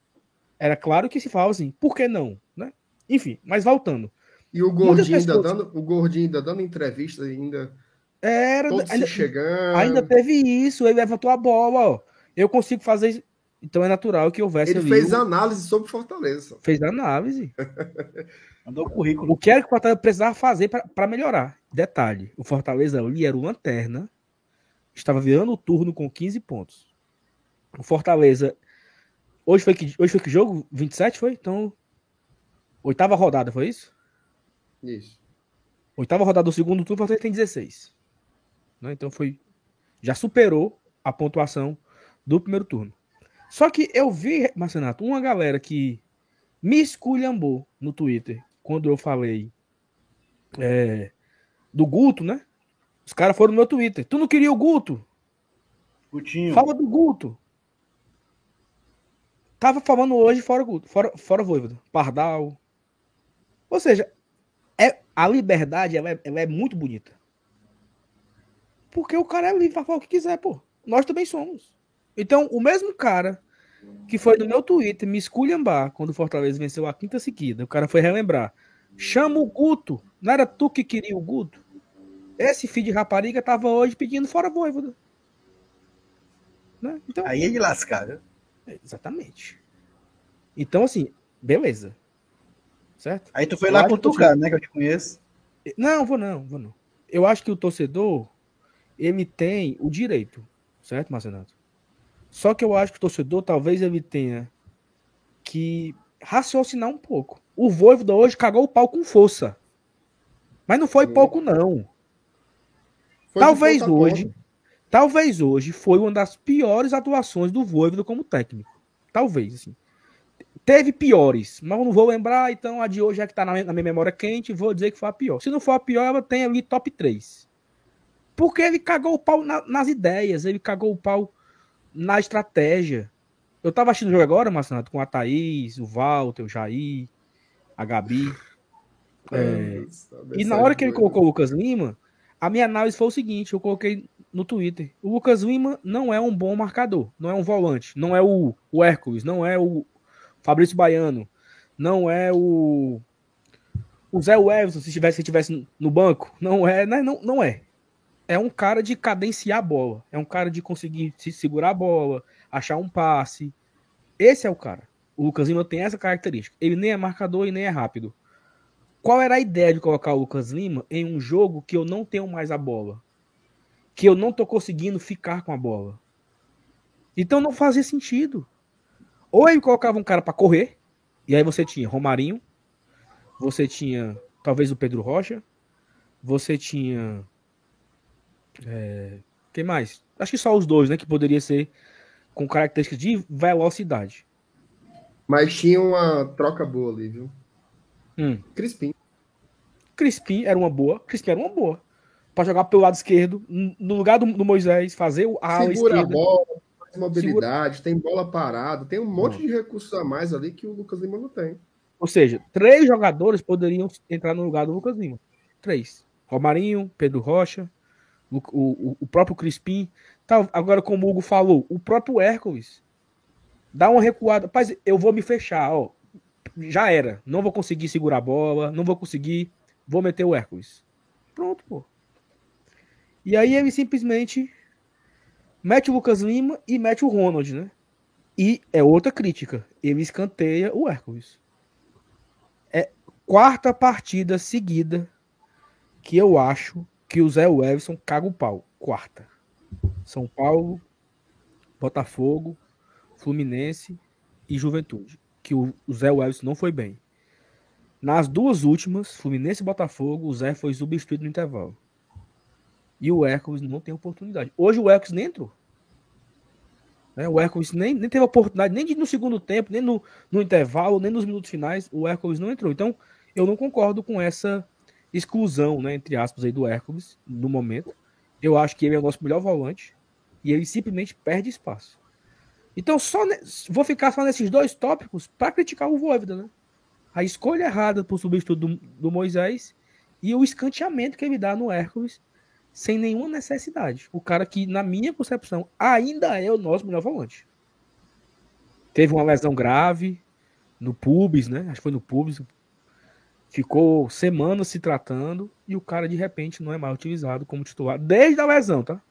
era claro que se falava assim, por que não? Né? Enfim, mas voltando. E o Gordinho, pessoas... ainda, dando, o Gordinho ainda dando entrevista, ainda. Era, ainda, chegando. ainda teve isso, ele levantou a bola, ó. Eu consigo fazer isso. Então é natural que houvesse. Ele fez o... análise sobre Fortaleza. Fez análise. Mandou o currículo. O que era que o Fortaleza precisava fazer para melhorar? Detalhe: o Fortaleza ali era o lanterna estava virando o turno com 15 pontos. O Fortaleza. Hoje foi que, hoje foi que jogo? 27 foi? Então. Oitava rodada, foi isso? Isso. Oitava rodada do segundo turno, o Fortaleza tem 16. Né? Então foi. Já superou a pontuação do primeiro turno. Só que eu vi, Marcenato, uma galera que me esculhambou no Twitter quando eu falei é, do Guto, né? Os caras foram no meu Twitter. Tu não queria o Guto? Gutinho. Fala do Guto. Tava falando hoje fora Guto, fora, fora Voivoda. Pardal. Ou seja, é, a liberdade ela é, ela é muito bonita. Porque o cara é livre pra falar o que quiser, pô. Nós também somos. Então, o mesmo cara que foi no meu Twitter me esculhambar quando o Fortaleza venceu a quinta seguida, o cara foi relembrar. Chama o Guto. Não era tu que queria o Guto? Esse filho de rapariga tava hoje pedindo fora Voivoda. Né? Então, Aí é de lascar, exatamente. Então, assim, beleza. Certo? Aí tu foi Eu lá o Tucano, né? Que eu te conheço. Não, vou não, vou não. Eu acho que o torcedor, ele tem o direito, certo, Marcenato? Só que eu acho que o torcedor, talvez ele tenha que raciocinar um pouco. O Voivoda hoje cagou o pau com força. Mas não foi pouco, não. Foi Talvez hoje, ponta. talvez hoje foi uma das piores atuações do Voivoda como técnico. Talvez, assim. Teve piores, mas eu não vou lembrar, então a de hoje é que tá na minha, na minha memória quente, vou dizer que foi a pior. Se não for a pior, ela tem ali top 3. Porque ele cagou o pau na- nas ideias, ele cagou o pau na estratégia. Eu tava assistindo o jogo agora, Marcelo, com a Thaís, o Walter, o Jair, a Gabi. É, e na hora que ele colocou o Lucas Lima, a minha análise foi o seguinte: eu coloquei no Twitter. O Lucas Lima não é um bom marcador, não é um volante, não é o, o Hércules, não é o Fabrício Baiano, não é o. O Zé Everson, se tivesse, se tivesse no banco, não é, né, não, não é. É um cara de cadenciar a bola, é um cara de conseguir se segurar a bola, achar um passe. Esse é o cara. O Lucas Lima tem essa característica. Ele nem é marcador e nem é rápido. Qual era a ideia de colocar o Lucas Lima em um jogo que eu não tenho mais a bola? Que eu não tô conseguindo ficar com a bola. Então não fazia sentido. Ou ele colocava um cara para correr, e aí você tinha Romarinho, você tinha talvez o Pedro Rocha, você tinha. É, quem mais? Acho que só os dois, né? Que poderia ser com características de velocidade. Mas tinha uma troca boa ali, viu? Hum. Crispim. Crispim era uma boa. Crispim era uma boa. Pra jogar pelo lado esquerdo, no lugar do, do Moisés, fazer o- a ala Segura a esquerda. bola, faz mobilidade, tem bola parada, tem um monte de recursos a mais ali que o Lucas Lima não tem. Ou seja, três jogadores poderiam entrar no lugar do Lucas Lima. Três. Romarinho, Pedro Rocha, o, o, o próprio Crispim. Tá, agora, como o Hugo falou, o próprio Hércules. Dá uma recuada. Rapaz, eu vou me fechar, ó. Já era. Não vou conseguir segurar a bola, não vou conseguir. Vou meter o Hércules. Pronto, pô. E aí ele simplesmente mete o Lucas Lima e mete o Ronald, né? E é outra crítica. Ele escanteia o Hércules quarta partida seguida que eu acho que o Zé Everson caga o pau. Quarta. São Paulo, Botafogo, Fluminense e Juventude. Que o Zé Everson não foi bem. Nas duas últimas, Fluminense e Botafogo, o Zé foi substituído no intervalo. E o Hércules não tem oportunidade. Hoje o Hércules nem entrou. Né, O Hércules nem, nem teve oportunidade, nem de, no segundo tempo, nem no, no intervalo, nem nos minutos finais, o Hércules não entrou. Então, eu não concordo com essa exclusão, né, entre aspas, aí do Hércules, no momento. Eu acho que ele é o nosso melhor volante e ele simplesmente perde espaço. Então, só ne- vou ficar só nesses dois tópicos para criticar o Voivoda, né? A escolha errada por substituto do, do Moisés e o escanteamento que ele dá no Hércules sem nenhuma necessidade. O cara que, na minha concepção, ainda é o nosso melhor volante. Teve uma lesão grave no pubis, né? Acho que foi no pubis. Ficou semanas se tratando e o cara de repente não é mais utilizado como titular desde a lesão, tá?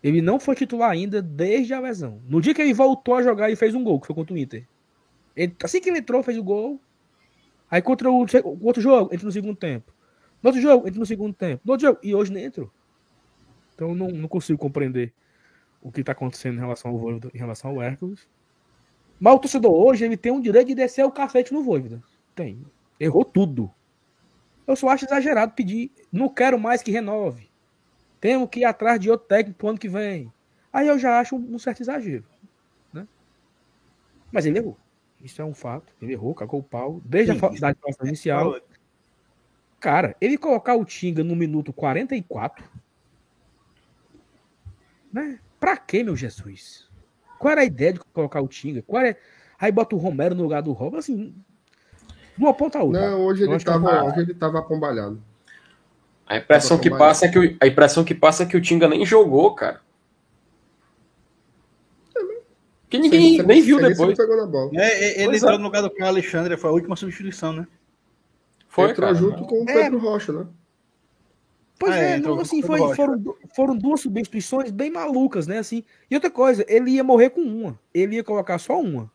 Ele não foi titular ainda desde a lesão. No dia que ele voltou a jogar, ele fez um gol, que foi contra o Inter. Ele- assim que ele entrou, fez o gol. Aí contra o, o outro jogo, entra no segundo tempo. No outro jogo, entra no segundo tempo. No outro jogo, e hoje nem entrou. Então não, não consigo compreender o que está acontecendo em relação ao Voivoda, em relação ao Hércules. Mas o torcedor hoje ele tem um direito de descer o cacete no Voivoda. Tem. Errou tudo. Eu só acho exagerado pedir. Não quero mais que renove. Temos que ir atrás de outro técnico pro ano que vem. Aí eu já acho um, certo exagero. Né? Mas ele errou. Isso é um fato. Ele errou, cagou o pau. Desde Sim, a isso fase inicial. Cara, ele colocar o Tinga no minuto 44. Né? Pra quê, meu Jesus? Qual era a ideia de colocar o Tinga? Qual é... Aí bota o Romero no lugar do Robin, assim. Não, hoje Eu ele que é hoje ele tava acombalhado. A impressão que passa é que o, a impressão que passa é que o Tinga nem jogou, cara. Que ninguém nem viu depois. pegou na bola. É, é, ele Pois é. entrou no lugar do Caio Alexandre, foi a última substituição, né? Foi, Entrou cara. junto com o É. Pedro Rocha, né? Pois Ah, é, é, não, assim, foi- foram, foram duas substituições bem malucas, né? Assim. E outra coisa, ele ia morrer com uma. Ele ia colocar só uma.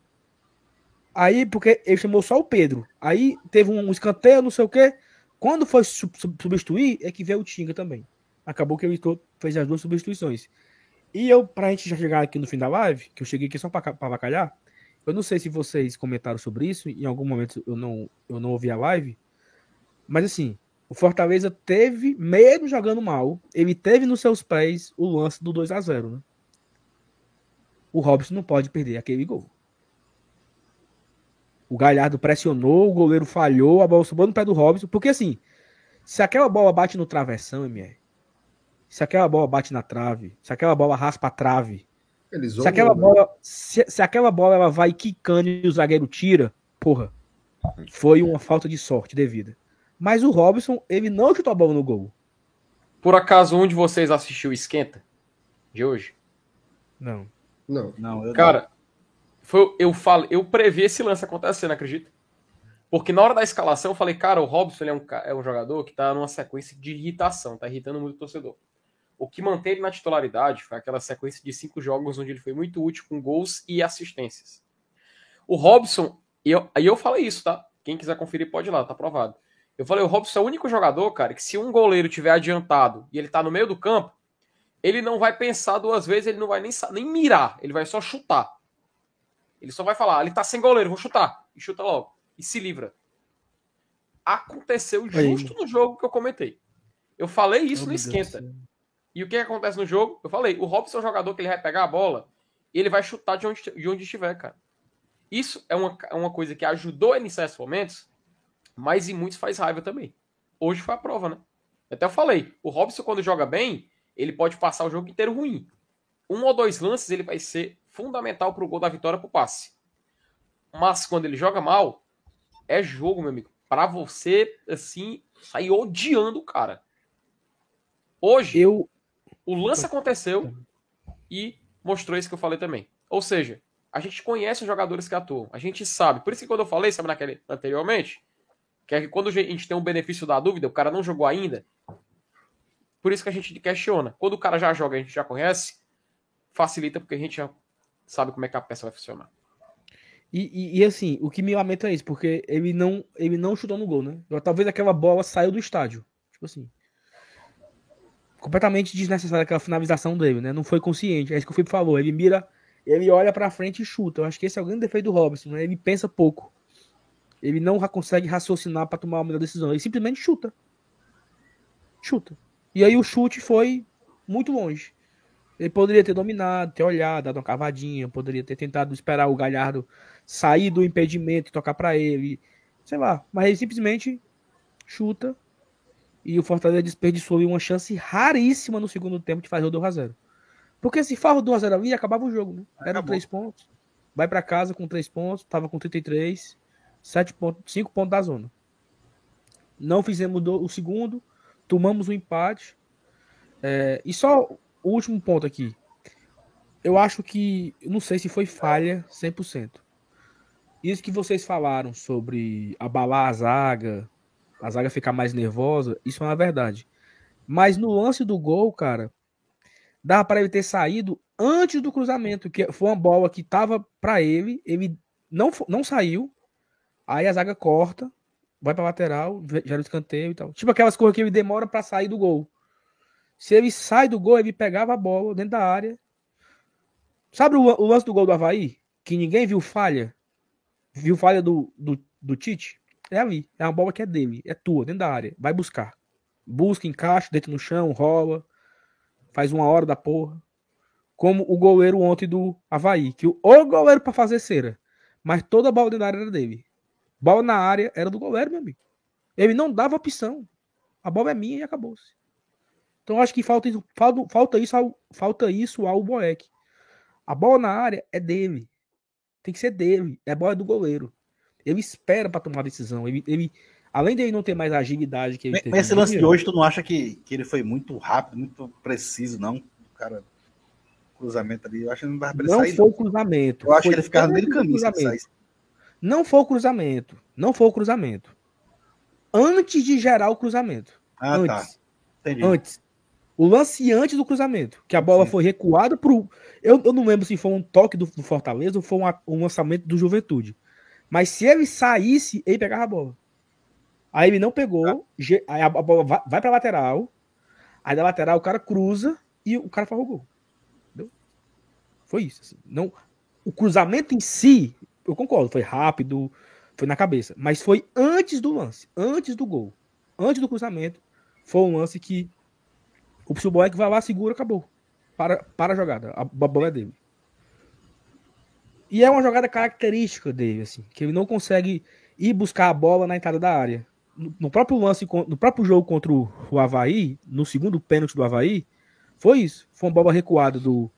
Aí, porque ele chamou só o Pedro. Aí teve um escanteio, não sei o quê. Quando foi sub- sub- substituir, é que veio o Tinga também. Acabou que ele fez as duas substituições. E eu, pra gente já chegar aqui no fim da live, que eu cheguei aqui só pra, ca- pra avacalhar, eu não sei se vocês comentaram sobre isso, em algum momento eu não, eu não ouvi a live, mas assim, o Fortaleza teve, mesmo jogando mal, ele teve nos seus pés o lance do 2 a 0 né? O Robson não pode perder aquele gol. O Galhardo pressionou, o goleiro falhou, a bola sobrou no pé do Robson, porque assim, se aquela bola bate no travessão, MR, se aquela bola bate na trave, se aquela bola raspa a trave, se aquela né? bola, se, se aquela bola ela vai quicando e o zagueiro tira, porra, foi uma falta de sorte devida. Mas o Robson, ele não chutou a bola no gol. Por acaso um de vocês assistiu o Esquenta de hoje? Não. Não. Não, eu Cara, foi, eu falo, eu previ esse lance acontecendo, acredita? Porque na hora da escalação eu falei, cara, o Robson é, um, é um jogador que tá numa sequência de irritação, tá irritando muito o torcedor. O que mantém ele na titularidade foi aquela sequência de cinco jogos onde ele foi muito útil com gols e assistências. O Robson, e eu, aí eu falei isso, tá? Quem quiser conferir pode ir lá, tá aprovado. Eu falei, o Robson é o único jogador, cara, que se um goleiro tiver adiantado e ele tá no meio do campo, ele não vai pensar duas vezes, ele não vai nem, nem mirar, ele vai só chutar. Ele só vai falar, "Ah, ele tá sem goleiro, vou chutar. E chuta logo. E se livra. Aconteceu Aí. justo no jogo que eu comentei. Eu falei isso Oh, no Deus esquenta. céu. E o que acontece no jogo? Eu falei, o Robson é um jogador que ele vai pegar a bola e ele vai chutar de onde, de onde estiver, cara. Isso é uma, é uma coisa que ajudou ele em certos momentos, mas em muitos faz raiva também. Hoje foi a prova, né? Até eu falei, o Robson quando joga bem, ele pode passar o jogo inteiro ruim. Um ou dois lances ele vai ser fundamental pro gol da vitória pro passe. Mas quando ele joga mal, é jogo, meu amigo. Pra você, assim, sair odiando o cara. Hoje, Eu. o lance aconteceu e mostrou isso que eu falei também. Ou seja, a gente conhece os jogadores que atuam, a gente sabe. Por isso que quando eu falei, sabe naquele anteriormente, que é que quando a gente tem o benefício da dúvida, o cara não jogou ainda. Por isso que a gente questiona. Quando o cara já joga, a gente já conhece, facilita porque a gente já sabe como é que a peça vai funcionar. E, e- e, assim, o que me lamenta é isso, porque ele não, ele não chutou no gol, né? Talvez aquela bola saiu do estádio. Tipo assim. Completamente desnecessária aquela finalização dele, né? Não foi consciente. É isso que o Felipe falou. Ele mira, ele olha pra frente e chuta. Eu acho que esse é o grande defeito do Robson, né? Ele pensa pouco. Ele não consegue raciocinar pra tomar uma melhor decisão. Ele simplesmente chuta. Chuta. E aí o chute foi muito longe. Ele poderia ter dominado, ter olhado, dado uma cavadinha, poderia ter tentado esperar o Galhardo sair do impedimento e tocar pra ele, sei lá. Mas ele simplesmente chuta e o Fortaleza desperdiçou uma chance raríssima no segundo tempo de fazer o 2x0. Porque se faz o 2x0 ali, acabava o jogo, né? Eram três pontos. Vai pra casa com três pontos, tava com 33, 7 pontos, 5 pontos da zona. Não fizemos o segundo, tomamos o empate. É, e só último ponto aqui. Eu acho que, não sei se foi falha 100%. Isso que vocês falaram sobre abalar a zaga, a zaga ficar mais nervosa, isso é uma verdade. Mas no lance do gol, cara, dava para ele ter saído antes do cruzamento, que foi uma bola que tava para ele, ele não, não saiu, aí a zaga corta, vai para lateral, gera o escanteio e tal. Tipo aquelas coisas que ele demora para sair do gol. Se ele sai do gol, ele pegava a bola dentro da área. Sabe o, o lance do gol do Havaí? Que ninguém viu falha? Viu falha do, do, do Tite? É ali. É uma bola que é dele. É tua, dentro da área. Vai buscar. Busca, encaixa, deita no chão, rola. Faz uma hora da porra. Como o goleiro ontem do Havaí. Que o, o goleiro pra fazer cera. Mas toda a bola dentro da área era dele. Bola na área era do goleiro, meu amigo. Ele não dava opção. A bola é minha e acabou-se. Então acho que falta isso, falta, falta isso ao, falta isso ao Boeck. A bola na área é dele. Tem que ser dele. É bola do goleiro. Ele espera para tomar a decisão. Ele, ele, além de ele não ter mais a agilidade que ele Mas teve. esse lance de hoje, tu não acha que, que ele foi muito rápido, muito preciso, não? O cara, cruzamento ali, eu acho que não dava pra ele Não sair. foi não. o cruzamento. Eu acho foi que ele ficava no meio do caminho. Não foi o cruzamento. Não foi o cruzamento. Antes de gerar o cruzamento. Ah, tá. antes. Entendi. Antes. O lance antes do cruzamento. Que a bola Sim. foi recuada pro. Eu, eu não lembro se foi um toque do, do Fortaleza ou foi uma- um lançamento do Juventude. Mas se ele saísse, ele pegava a bola. Aí ele não pegou. ge- Aí a, a bola vai, vai pra lateral. Aí da lateral o cara cruza e o cara faz o gol. Entendeu? Foi isso. assim. Não, o cruzamento em si, eu concordo, foi rápido, foi na cabeça. Mas foi antes do lance, antes do gol, antes do cruzamento. Foi um lance que o Psuboek vai lá, segura, acabou. Para, para a jogada. A, a bola é dele. E é uma jogada característica dele, assim, que ele não consegue ir buscar a bola na entrada da área. No, no próprio lance, no próprio jogo contra o, o Havaí, no segundo pênalti do Havaí, foi isso. Foi uma bola recuada do,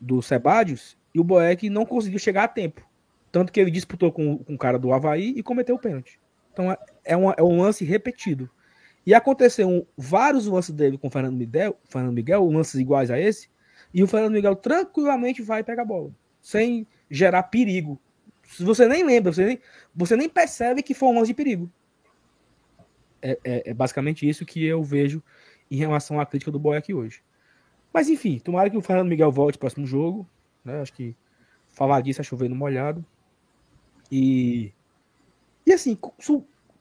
do Sebadios e o Boeck não conseguiu chegar a tempo. Tanto que ele disputou com, com o cara do Havaí e cometeu o pênalti. Então é, é, uma- é um lance repetido. E aconteceu um- vários lances dele com o Fernando Miguel, Fernando Miguel, lances iguais a esse, e o Fernando Miguel tranquilamente vai pegar a bola, sem gerar perigo. Você nem lembra, você nem, você nem percebe que foi um lance de perigo. É, é- é basicamente isso que eu vejo em relação à crítica do Boeck hoje. Mas enfim, tomara que o Fernando Miguel volte no próximo jogo. Né? Acho que falar disso é chover no molhado. E. E assim,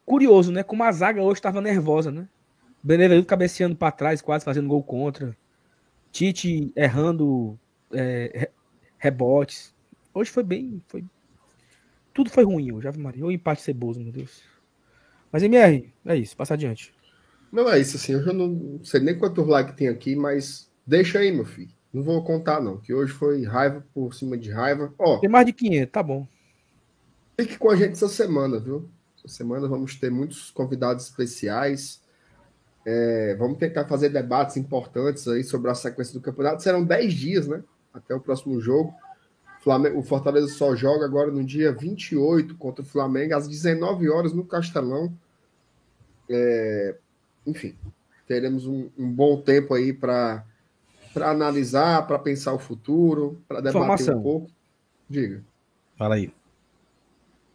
curioso, né? Como a zaga hoje estava nervosa, né? Benevenuto cabeceando para trás, quase fazendo gol contra. Tite errando é, re- rebotes. Hoje foi bem. Foi... Tudo foi ruim hoje, Ave Maria. O empate ceboso, meu Deus. Mas, MR, é isso, passa adiante. Não é isso, assim. Eu já não sei nem quantos likes tem aqui, mas deixa aí, meu filho. Não vou contar, não. Que hoje foi raiva por cima de raiva. Ó, Tem mais de 500, tá bom. fique com a gente essa semana, viu? Semana vamos ter muitos convidados especiais. É, vamos tentar fazer debates importantes aí sobre a sequência do campeonato. Serão 10 dias, né? Até o próximo jogo. Flamengo, o Fortaleza só joga agora no dia 28 contra o Flamengo, às 19 horas no Castelão. É, enfim, teremos um, um bom tempo aí para analisar, para pensar o futuro, para debater Informação. um pouco. Diga. Fala aí.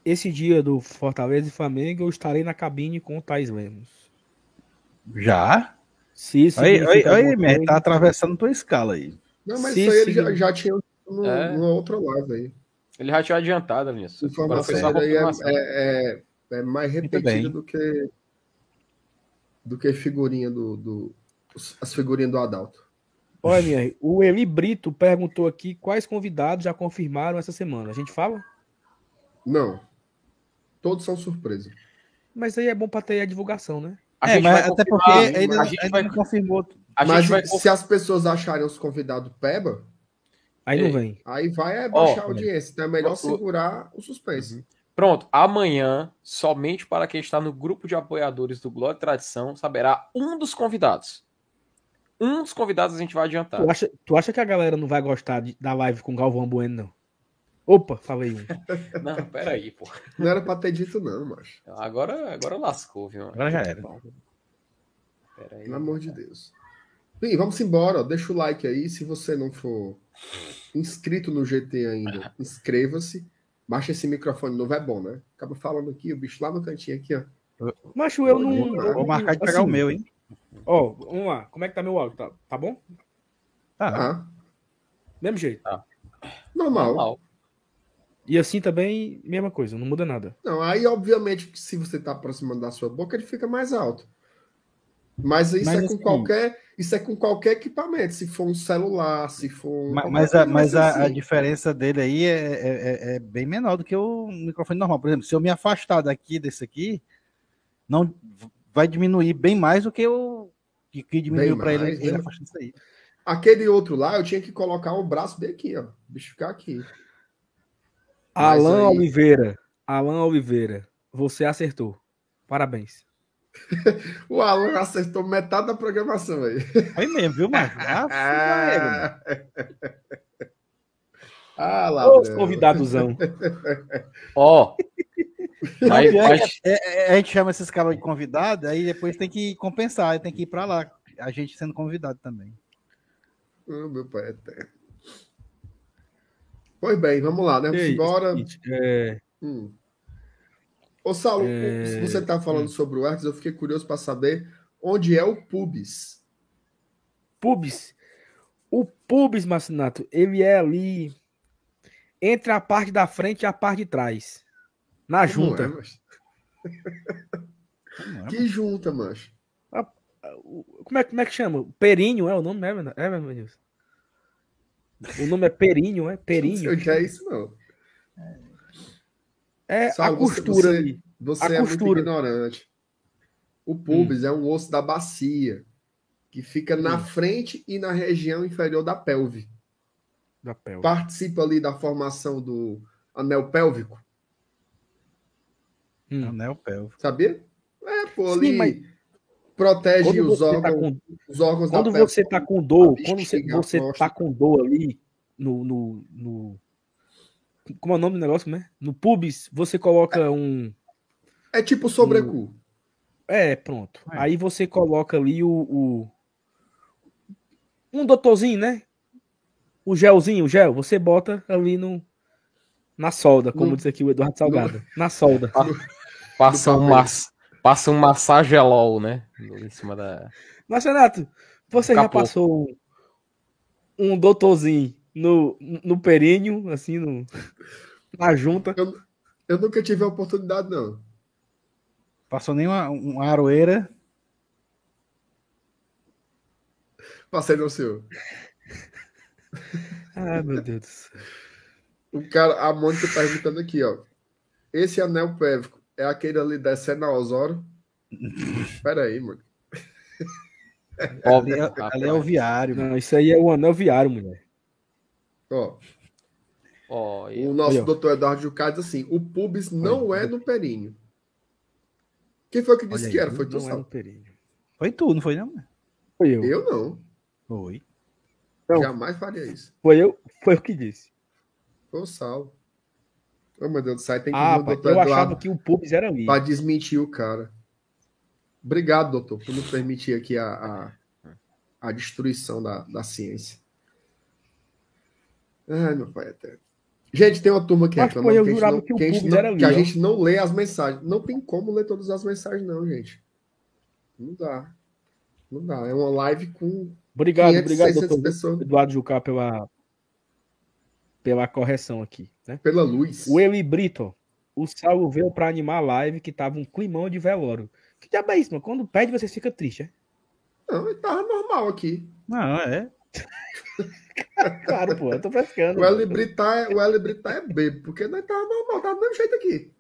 Esse dia do Fortaleza e Flamengo, eu estarei na cabine com o Thais Lemos. Já? Se isso Aí, aí, aí, coisa- tá atravessando tua escala aí. Não, mas Se isso aí ele já, já tinha no, É. numa outra live aí. Ele já tinha adiantado nisso. Informação a aí é, confirmação. é, é- é mais repetida do que do que figurinha do, do as figurinhas do Adalto. Olha, minha, o Eli Brito perguntou aqui quais convidados já confirmaram essa semana. A gente fala? Não. Todos são surpresa. Mas aí é bom pra ter a divulgação, né? A é, gente mas vai até porque ele, a gente ele vai, não confirmou. a Mas gente vai se as pessoas acharem os convidados peba, Aí não vem. aí vai é baixar Ó, a audiência. Então é melhor o- segurar o suspense. Pronto, amanhã, somente para quem está no grupo de apoiadores do Glória e Tradição, saberá um dos convidados. Um dos convidados a gente vai adiantar. Tu acha, tu acha que a galera não vai gostar de- da live com Galvão Bueno, não? Opa, falei um. Não, peraí, pô. Não era pra ter dito, não, macho. Agora, agora lascou, viu? Agora já era. Peraí. Pelo amor de Deus. Bem, vamos embora. ó. Deixa o like aí. Se você não for inscrito no GT ainda, inscreva-se. Baixa esse microfone novo, é bom, né? Acaba falando aqui, o bicho lá no cantinho aqui, ó. Macho, eu não. Vou- eu Vou marcar de pegar assim, o meu, hein? Ó, vamos lá. Como é que tá meu áudio? Tá, tá bom? Tá. Ah, Mesmo jeito. normal. Normal. E assim também, mesma coisa, não muda nada. Não, aí, obviamente, se você tá aproximando da sua boca, ele fica mais alto. Mas isso Mas é com assim- qualquer, isso é com qualquer equipamento. Se for um celular, se for. um Ma- qualquer Mas, a, mas vai a, assim. diferença dele aí é, é, é- é bem menor do que o microfone normal. Por exemplo, se eu me afastar daqui desse aqui, não vai diminuir bem mais do que o que, que diminuiu para ele, ele afastando isso aí. Aquele outro lá, eu tinha que colocar o braço bem aqui, ó. O bicho ficar aqui. Mas Alan aí- Oliveira. Alan Oliveira. Você acertou. Parabéns. O Alan acertou metade da programação aí. Foi mesmo, viu, macho? Ah, Ah, ah Os convidadosão. Ó. mas, pior é mas- É, é, a gente chama esses caras de convidado, aí depois tem que compensar, tem que ir para lá. A gente sendo convidado também. Oh, meu pai é eterno. Pois bem, vamos lá, né? Vamos Ei, embora. é, Hum. Ô, Saulo, É, se você está falando sobre o Hertz, eu fiquei curioso para saber onde é o Pubis. Pubis. O Pubis, Marcinato, ele é ali entre a parte da frente e a parte de trás. Na Como junta. é? Como é, Que junta, mancho. Como é, como é que chama? Períneo é o nome, é, Renan- é, meu Deus. O nome é Períneo, é Não sei o que é isso, não. É Saulo, a costura você- ali. Você A é muito costura. ignorante. O pubis é um osso da bacia que fica na Hum. frente e na região inferior da pelve. Da pele. Participa ali da formação do anel pélvico, Hum. Anel pélvico. sabia? É, pô, Sim, ali mas- protege Quando os tá órgãos, com os órgãos Quando da pelve. você tá com dor, quando você, você tá com dor ali no, no, no- Como é o nome do negócio, né? No pubis, você coloca um. É tipo sobrecu. É, pronto. É. Aí você coloca ali o, o- Um doutorzinho, né? O gelzinho, o gel, você bota ali no. Na solda, como No- disse aqui o Eduardo Salgado. Na solda. passa, um mas, passa um massagelol, né? Em cima da. Mas, Renato, você já Capô. passou um, um doutorzinho no, no períneo, assim, no, na junta? Eu nunca tive a oportunidade, não. Passou nem uma, uma aroeira. Passei no seu. Ah, meu Deus do céu. O cara, a Mônica perguntando aqui, ó. Esse anel pélvico é aquele ali descendo a Osório? Pera aí, mano. Ó, Ali é, ali é o viário. mano. Não, isso aí é o anel viário, mulher. Ó, Ó, e- o nosso Aí, doutor Eduardo Jucá diz assim: o pubis não é no períneo. Quem foi que disse Olha que aí, era? Foi tu, Não é no períneo. Foi tu, não foi não? Foi eu. Eu não. Foi. Não. Jamais faria isso. Foi eu, foi eu que disse. Foi o Sal. Ô, meu Deus do céu, tem que Ah, pai, eu achava que o pubis era ali. para desmentir o cara. Obrigado, doutor, por nos permitir aqui a, a, a destruição da, da ciência. Ai, meu pai eterno. Gente, tem uma turma que Mas, reclama pô, eu que, a gente jurava não, que o que a gente não- era que a gente não lê as mensagens. Não tem como ler todas as mensagens, não, gente. Não dá. Não dá. É uma live com Obrigado, 500, obrigado, 600 doutor pessoas Eduardo Jucá, pela, pela correção aqui. Né? pela luz. O Eli Brito, o Saulo veio pra animar a live que tava um climão de velório. Que diabo é isso, mano? Quando pede, você fica triste, é? Não, ele tava normal aqui. Não, é. Claro, pô, eu tô pescando. O L Britar é, o L Britar é bebo, porque nós tava normal, tava do mesmo jeito aqui.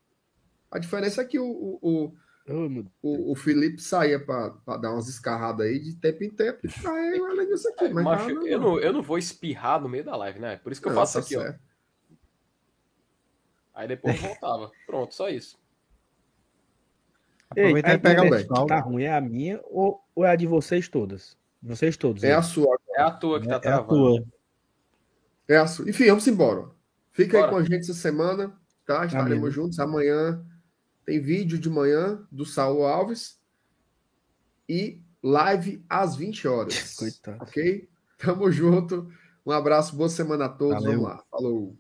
A diferença é que o, o, o, Oh, o, o Felipe saía pra, pra dar umas escarradas aí de tempo em tempo. Aí o Elenilson aqui, mas Macho, tava eu, normal. não, eu não vou espirrar no meio da live, né? Por isso que eu Não, faço tá aqui, ó. certo. Aí depois voltava. Pronto, só isso. Ei, Aproveita a e pega o Saulo. Tá ruim, é a minha ou, ou é a de vocês todas? Vocês todos. É né? a sua. É a tua que tá É a travando. tua. É a sua. Enfim, vamos embora. Fica aí Bora. com a gente essa semana, tá? Estaremos Amém. juntos. Amanhã tem vídeo de manhã do Saulo Alves e live às 20 horas. Coitado. Ok? Tamo junto. Um abraço, boa semana a todos. Valeu. Vamos lá. Falou.